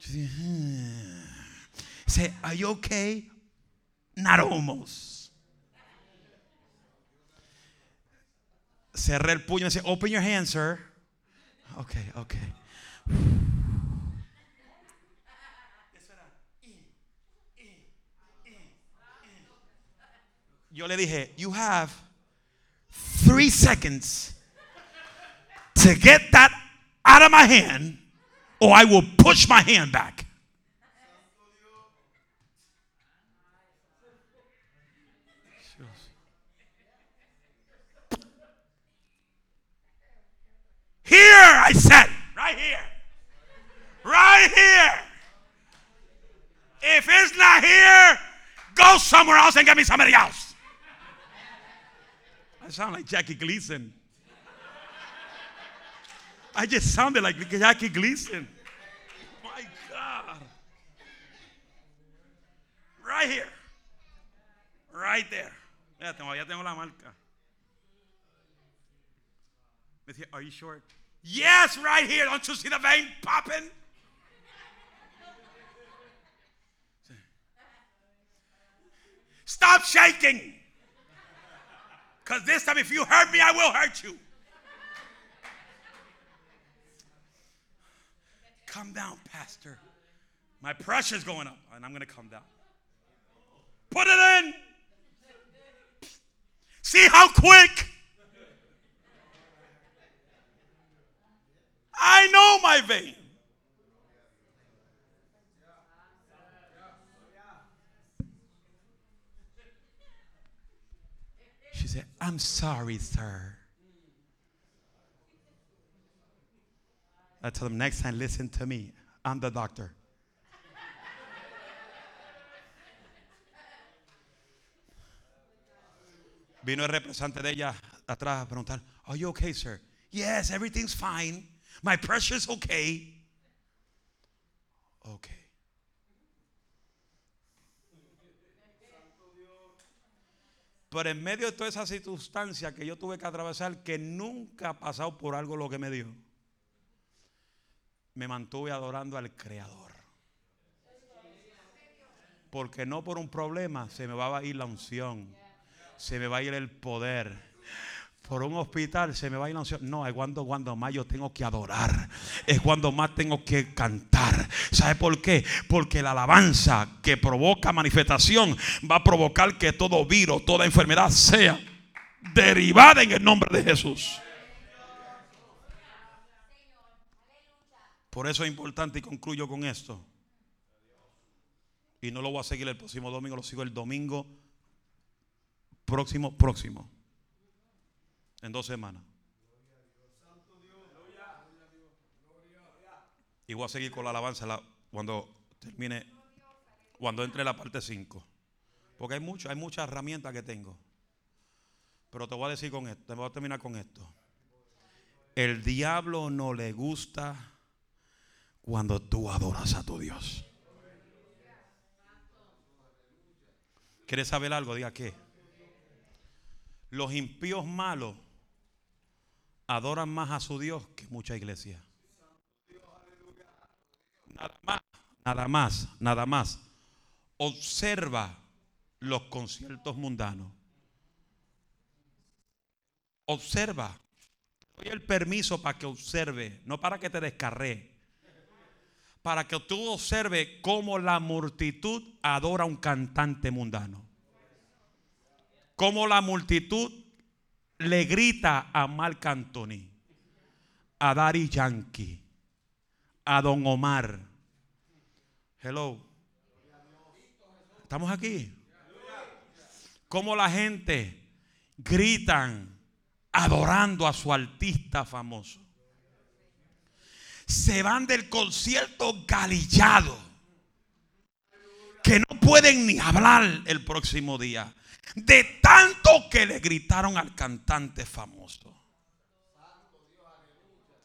Yo dije, hmm. Are you okay? Not almost. Cerré el puño y dice, open your hand, sir. Okay, okay. Yo le dije, you have three seconds to get that out of my hand or I will push my hand back. Here, I said, right here. Right here. If it's not here, go somewhere else and get me somebody else. I sound like Jackie Gleason. I just sounded like Jackie Gleason. My God. Right here. Right there. Ya tengo, ya tengo la marca. Me are you sure? Yes, right here. Don't you see the vein popping? Stop shaking. Because this time, if you hurt me, I will hurt you. Come down, Pastor. My pressure's going up, and I'm going to come down. Put it in. See how quick. I know my vein. I'm sorry, sir. I told him, next time, listen to me. I'm the doctor. Vino el representante de ella atrás a preguntar, Are you okay, sir? Yes, everything's fine. My pressure's okay. Okay. Pero en medio de toda esa circunstancia que yo tuve que atravesar, que nunca ha pasado por algo lo que me dio, me mantuve adorando al Creador. Porque no por un problema se me va a ir la unción, se me va a ir el poder por un hospital se me va a ir la unción. No, es cuando, cuando más yo tengo que adorar. Es cuando más tengo que cantar. ¿Sabe por qué? Porque la alabanza que provoca manifestación va a provocar que todo virus, toda enfermedad sea derivada en el nombre de Jesús. Por eso es importante y concluyo con esto. Y no lo voy a seguir el próximo domingo, lo sigo el domingo próximo, próximo. En dos semanas. Y voy a seguir con la alabanza cuando termine, cuando entre la parte 5. Porque hay, mucho, hay muchas herramientas que tengo. Pero te voy a decir con esto, te voy a terminar con esto. El diablo no le gusta cuando tú adoras a tu Dios. ¿Quieres saber algo? Diga qué. Los impíos malos adoran más a su Dios que mucha iglesia. Nada más, nada más, nada más. Observa los conciertos mundanos. Observa. Doy el permiso para que observe, no para que te descarree. Para que tú observe cómo la multitud adora a un cantante mundano. Cómo la multitud le grita a Marc Anthony, a Dari Yankee, a Don Omar. Hello. ¿Estamos aquí? Como la gente gritan adorando a su artista famoso. Se van del concierto galillado. Que no pueden ni hablar el próximo día. De tanto que le gritaron al cantante famoso.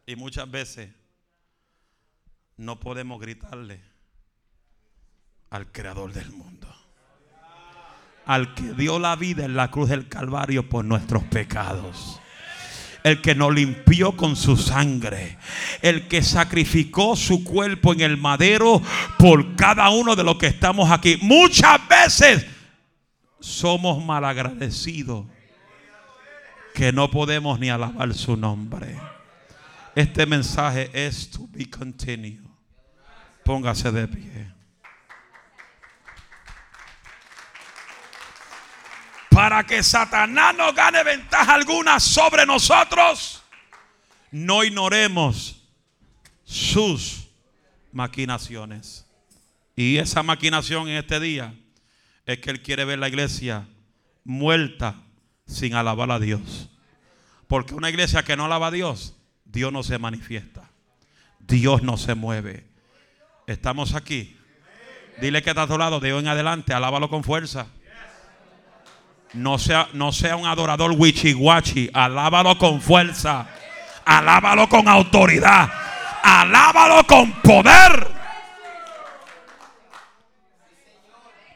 Y muchas veces no podemos gritarle al creador del mundo. Al que dio la vida en la cruz del Calvario por nuestros pecados el que nos limpió con su sangre, el que sacrificó su cuerpo en el madero por cada uno de los que estamos aquí. Muchas veces somos malagradecidos que no podemos ni alabar su nombre. Este mensaje es to be continued. Póngase de pie. Para que Satanás no gane ventaja alguna sobre nosotros, no ignoremos sus maquinaciones. Y esa maquinación en este día es que Él quiere ver la iglesia muerta sin alabar a Dios. Porque una iglesia que no alaba a Dios, Dios no se manifiesta. Dios no se mueve. Estamos aquí. Dile que está a tu lado, de hoy en adelante, alábalo con fuerza. No sea, no sea un adorador wichiwachi, alábalo con fuerza. Alábalo con autoridad. Alábalo con poder.